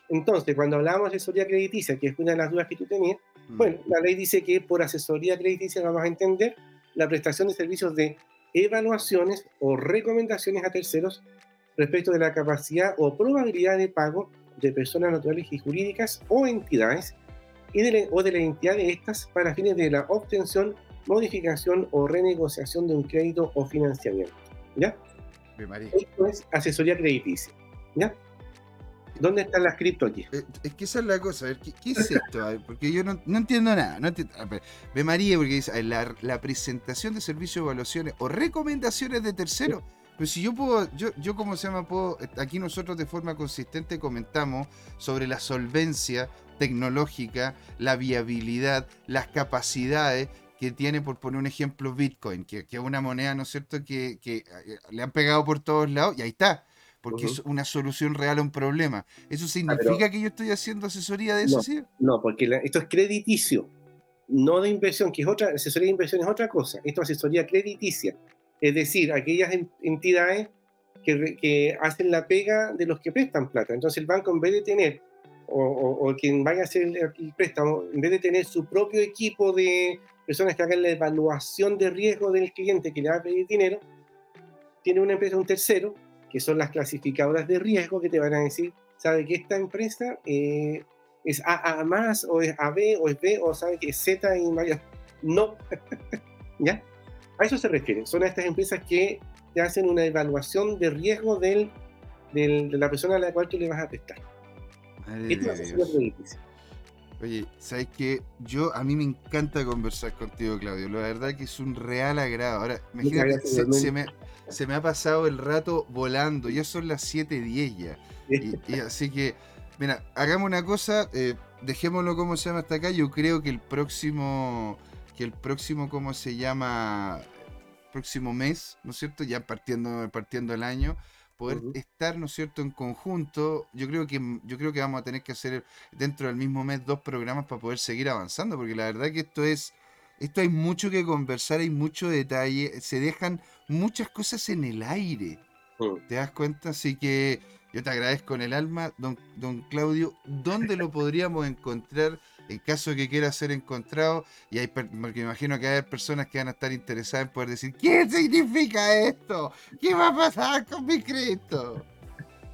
Entonces, cuando hablamos de asesoría crediticia, que es una de las dudas que tú tenías, mm. bueno, la ley dice que por asesoría crediticia vamos a entender la prestación de servicios de evaluaciones o recomendaciones a terceros respecto de la capacidad o probabilidad de pago de personas naturales y jurídicas o entidades y de o de la entidad de estas para fines de la obtención, modificación o renegociación de un crédito o financiamiento. ¿Ya? Esto es asesoría crediticia. ¿Ya? ¿Dónde están las cripto aquí? Eh, es que esa es la cosa, a ver, ¿qué, es esto? porque yo no, entiendo nada. No ve María, porque dice la, la, presentación de servicios, evaluaciones o recomendaciones de terceros. Pero si yo puedo, yo, yo como se llama, puedo, aquí nosotros de forma consistente comentamos sobre la solvencia tecnológica, la viabilidad, las capacidades que tiene, por poner un ejemplo, Bitcoin, que, es una moneda, ¿no es cierto?, que, que, eh, le han pegado por todos lados y ahí está, porque es una solución real a un problema. ¿Eso ah, significa que yo estoy haciendo asesoría de eso, no, sí? No, porque esto es crediticio, no de inversión, que es otra, asesoría de inversión es otra cosa, esto es asesoría crediticia. Es decir, aquellas entidades que, hacen la pega de los que prestan plata. Entonces el banco en vez de tener, o, quien vaya a hacer el, préstamo, en vez de tener su propio equipo de personas que hagan la evaluación de riesgo del cliente que le va a pedir dinero, tiene una empresa, un tercero, que son las clasificadoras de riesgo que te van a decir, sabe que esta empresa eh, es AA más, o es AB, o es B, o sabe que es Z y vaya. No. ¿Ya? A eso se refiere. Son estas empresas que te hacen una evaluación de riesgo del, de la persona a la cual tú le vas a prestar. Esto es Oye, ¿sabes qué? Yo, a mí me encanta conversar contigo, Claudio. La verdad que es un real agrado. Ahora, imagínate, se, me, se, me, ha pasado el rato volando. Ya son las 7.10 ya. Y, así que, mira, hagamos una cosa. Eh, dejémoslo como se llama hasta acá. Yo creo que el próximo, que el próximo, ¿cómo se llama? próximo mes, ¿no es cierto? Ya partiendo, partiendo el año, poder estar, ¿no es cierto?, en conjunto. Yo creo que yo creo que vamos a tener que hacer dentro del mismo mes dos programas para poder seguir avanzando, porque la verdad que esto es esto hay mucho que conversar, hay mucho detalle, se dejan muchas cosas en el aire. ¿Te das cuenta? Así que yo te agradezco en el alma, don, don Claudio. ¿Dónde lo podríamos encontrar en caso de que quiera ser encontrado, y hay, porque me imagino que hay personas que van a estar interesadas en poder decir, ¿qué significa esto? ¿Qué va a pasar con mi crédito?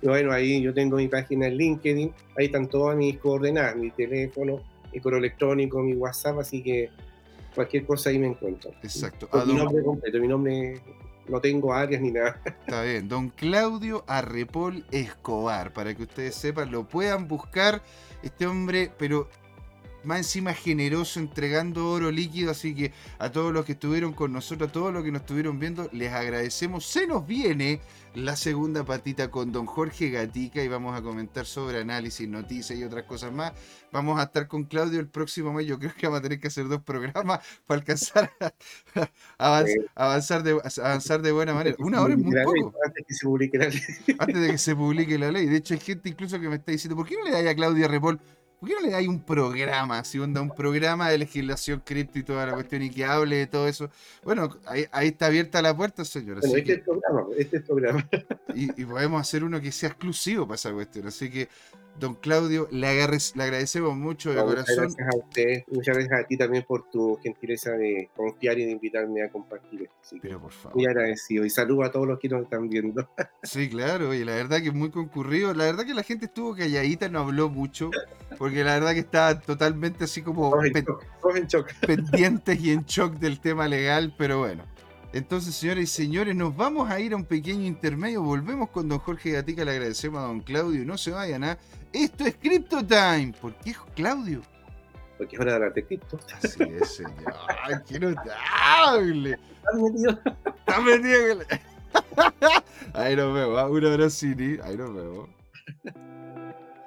Bueno, ahí yo tengo mi página en LinkedIn, ahí están todas mis coordenadas, mi teléfono, mi correo electrónico, mi WhatsApp, así que cualquier cosa ahí me encuentro. Exacto. mi nombre completo, mi nombre no tengo áreas ni nada. Está bien, don Claudio Arrepol Escobar, para que ustedes sepan, lo puedan buscar. Este hombre, pero más encima generoso entregando oro líquido, así que a todos los que estuvieron con nosotros, a todos los que nos estuvieron viendo, les agradecemos. Se nos viene la segunda patita con don Jorge Gatica y vamos a comentar sobre análisis, noticias y otras cosas más. Vamos a estar con Claudio el próximo mes. Yo creo que vamos a tener que hacer dos programas para alcanzar a avanzar, de, avanzar de buena manera. Una hora es muy poco. Antes, que se publique la ley. antes de que se publique la ley. De hecho, hay gente incluso que me está diciendo, ¿por qué no le da a Claudia Repol ¿Por qué no le dais un programa, si onda, un programa de legislación cripto y toda la cuestión y que hable de todo eso? Bueno, ahí, está abierta la puerta, señor. este es el programa, este es el programa. Y, y, podemos hacer uno que sea exclusivo para esa cuestión. Así que Don Claudio, le, le agradecemos mucho de corazón. Muchas gracias a usted, muchas gracias a ti también por tu gentileza de confiar y de invitarme a compartir esto. Pero por favor. Muy agradecido y saludo a todos los que nos están viendo. Sí, claro, y la verdad que es muy concurrido. La verdad que la gente estuvo calladita, no habló mucho, porque la verdad que estaba totalmente así como pendientes y en shock del tema legal, pero bueno. Entonces, señores y señores, nos vamos a ir a un pequeño intermedio. Volvemos con don Jorge Gatica. Le agradecemos a don Claudio. No se vayan a. ¿ah? Esto es Crypto Time. ¿Por qué, Claudio? Porque es hora de hablar de cripto. Así es, señor. ¡Ay, qué notable! Estás metido. Estás metido. Ahí nos vemos. ¿ah? Un abrazo, Ahí nos vemos.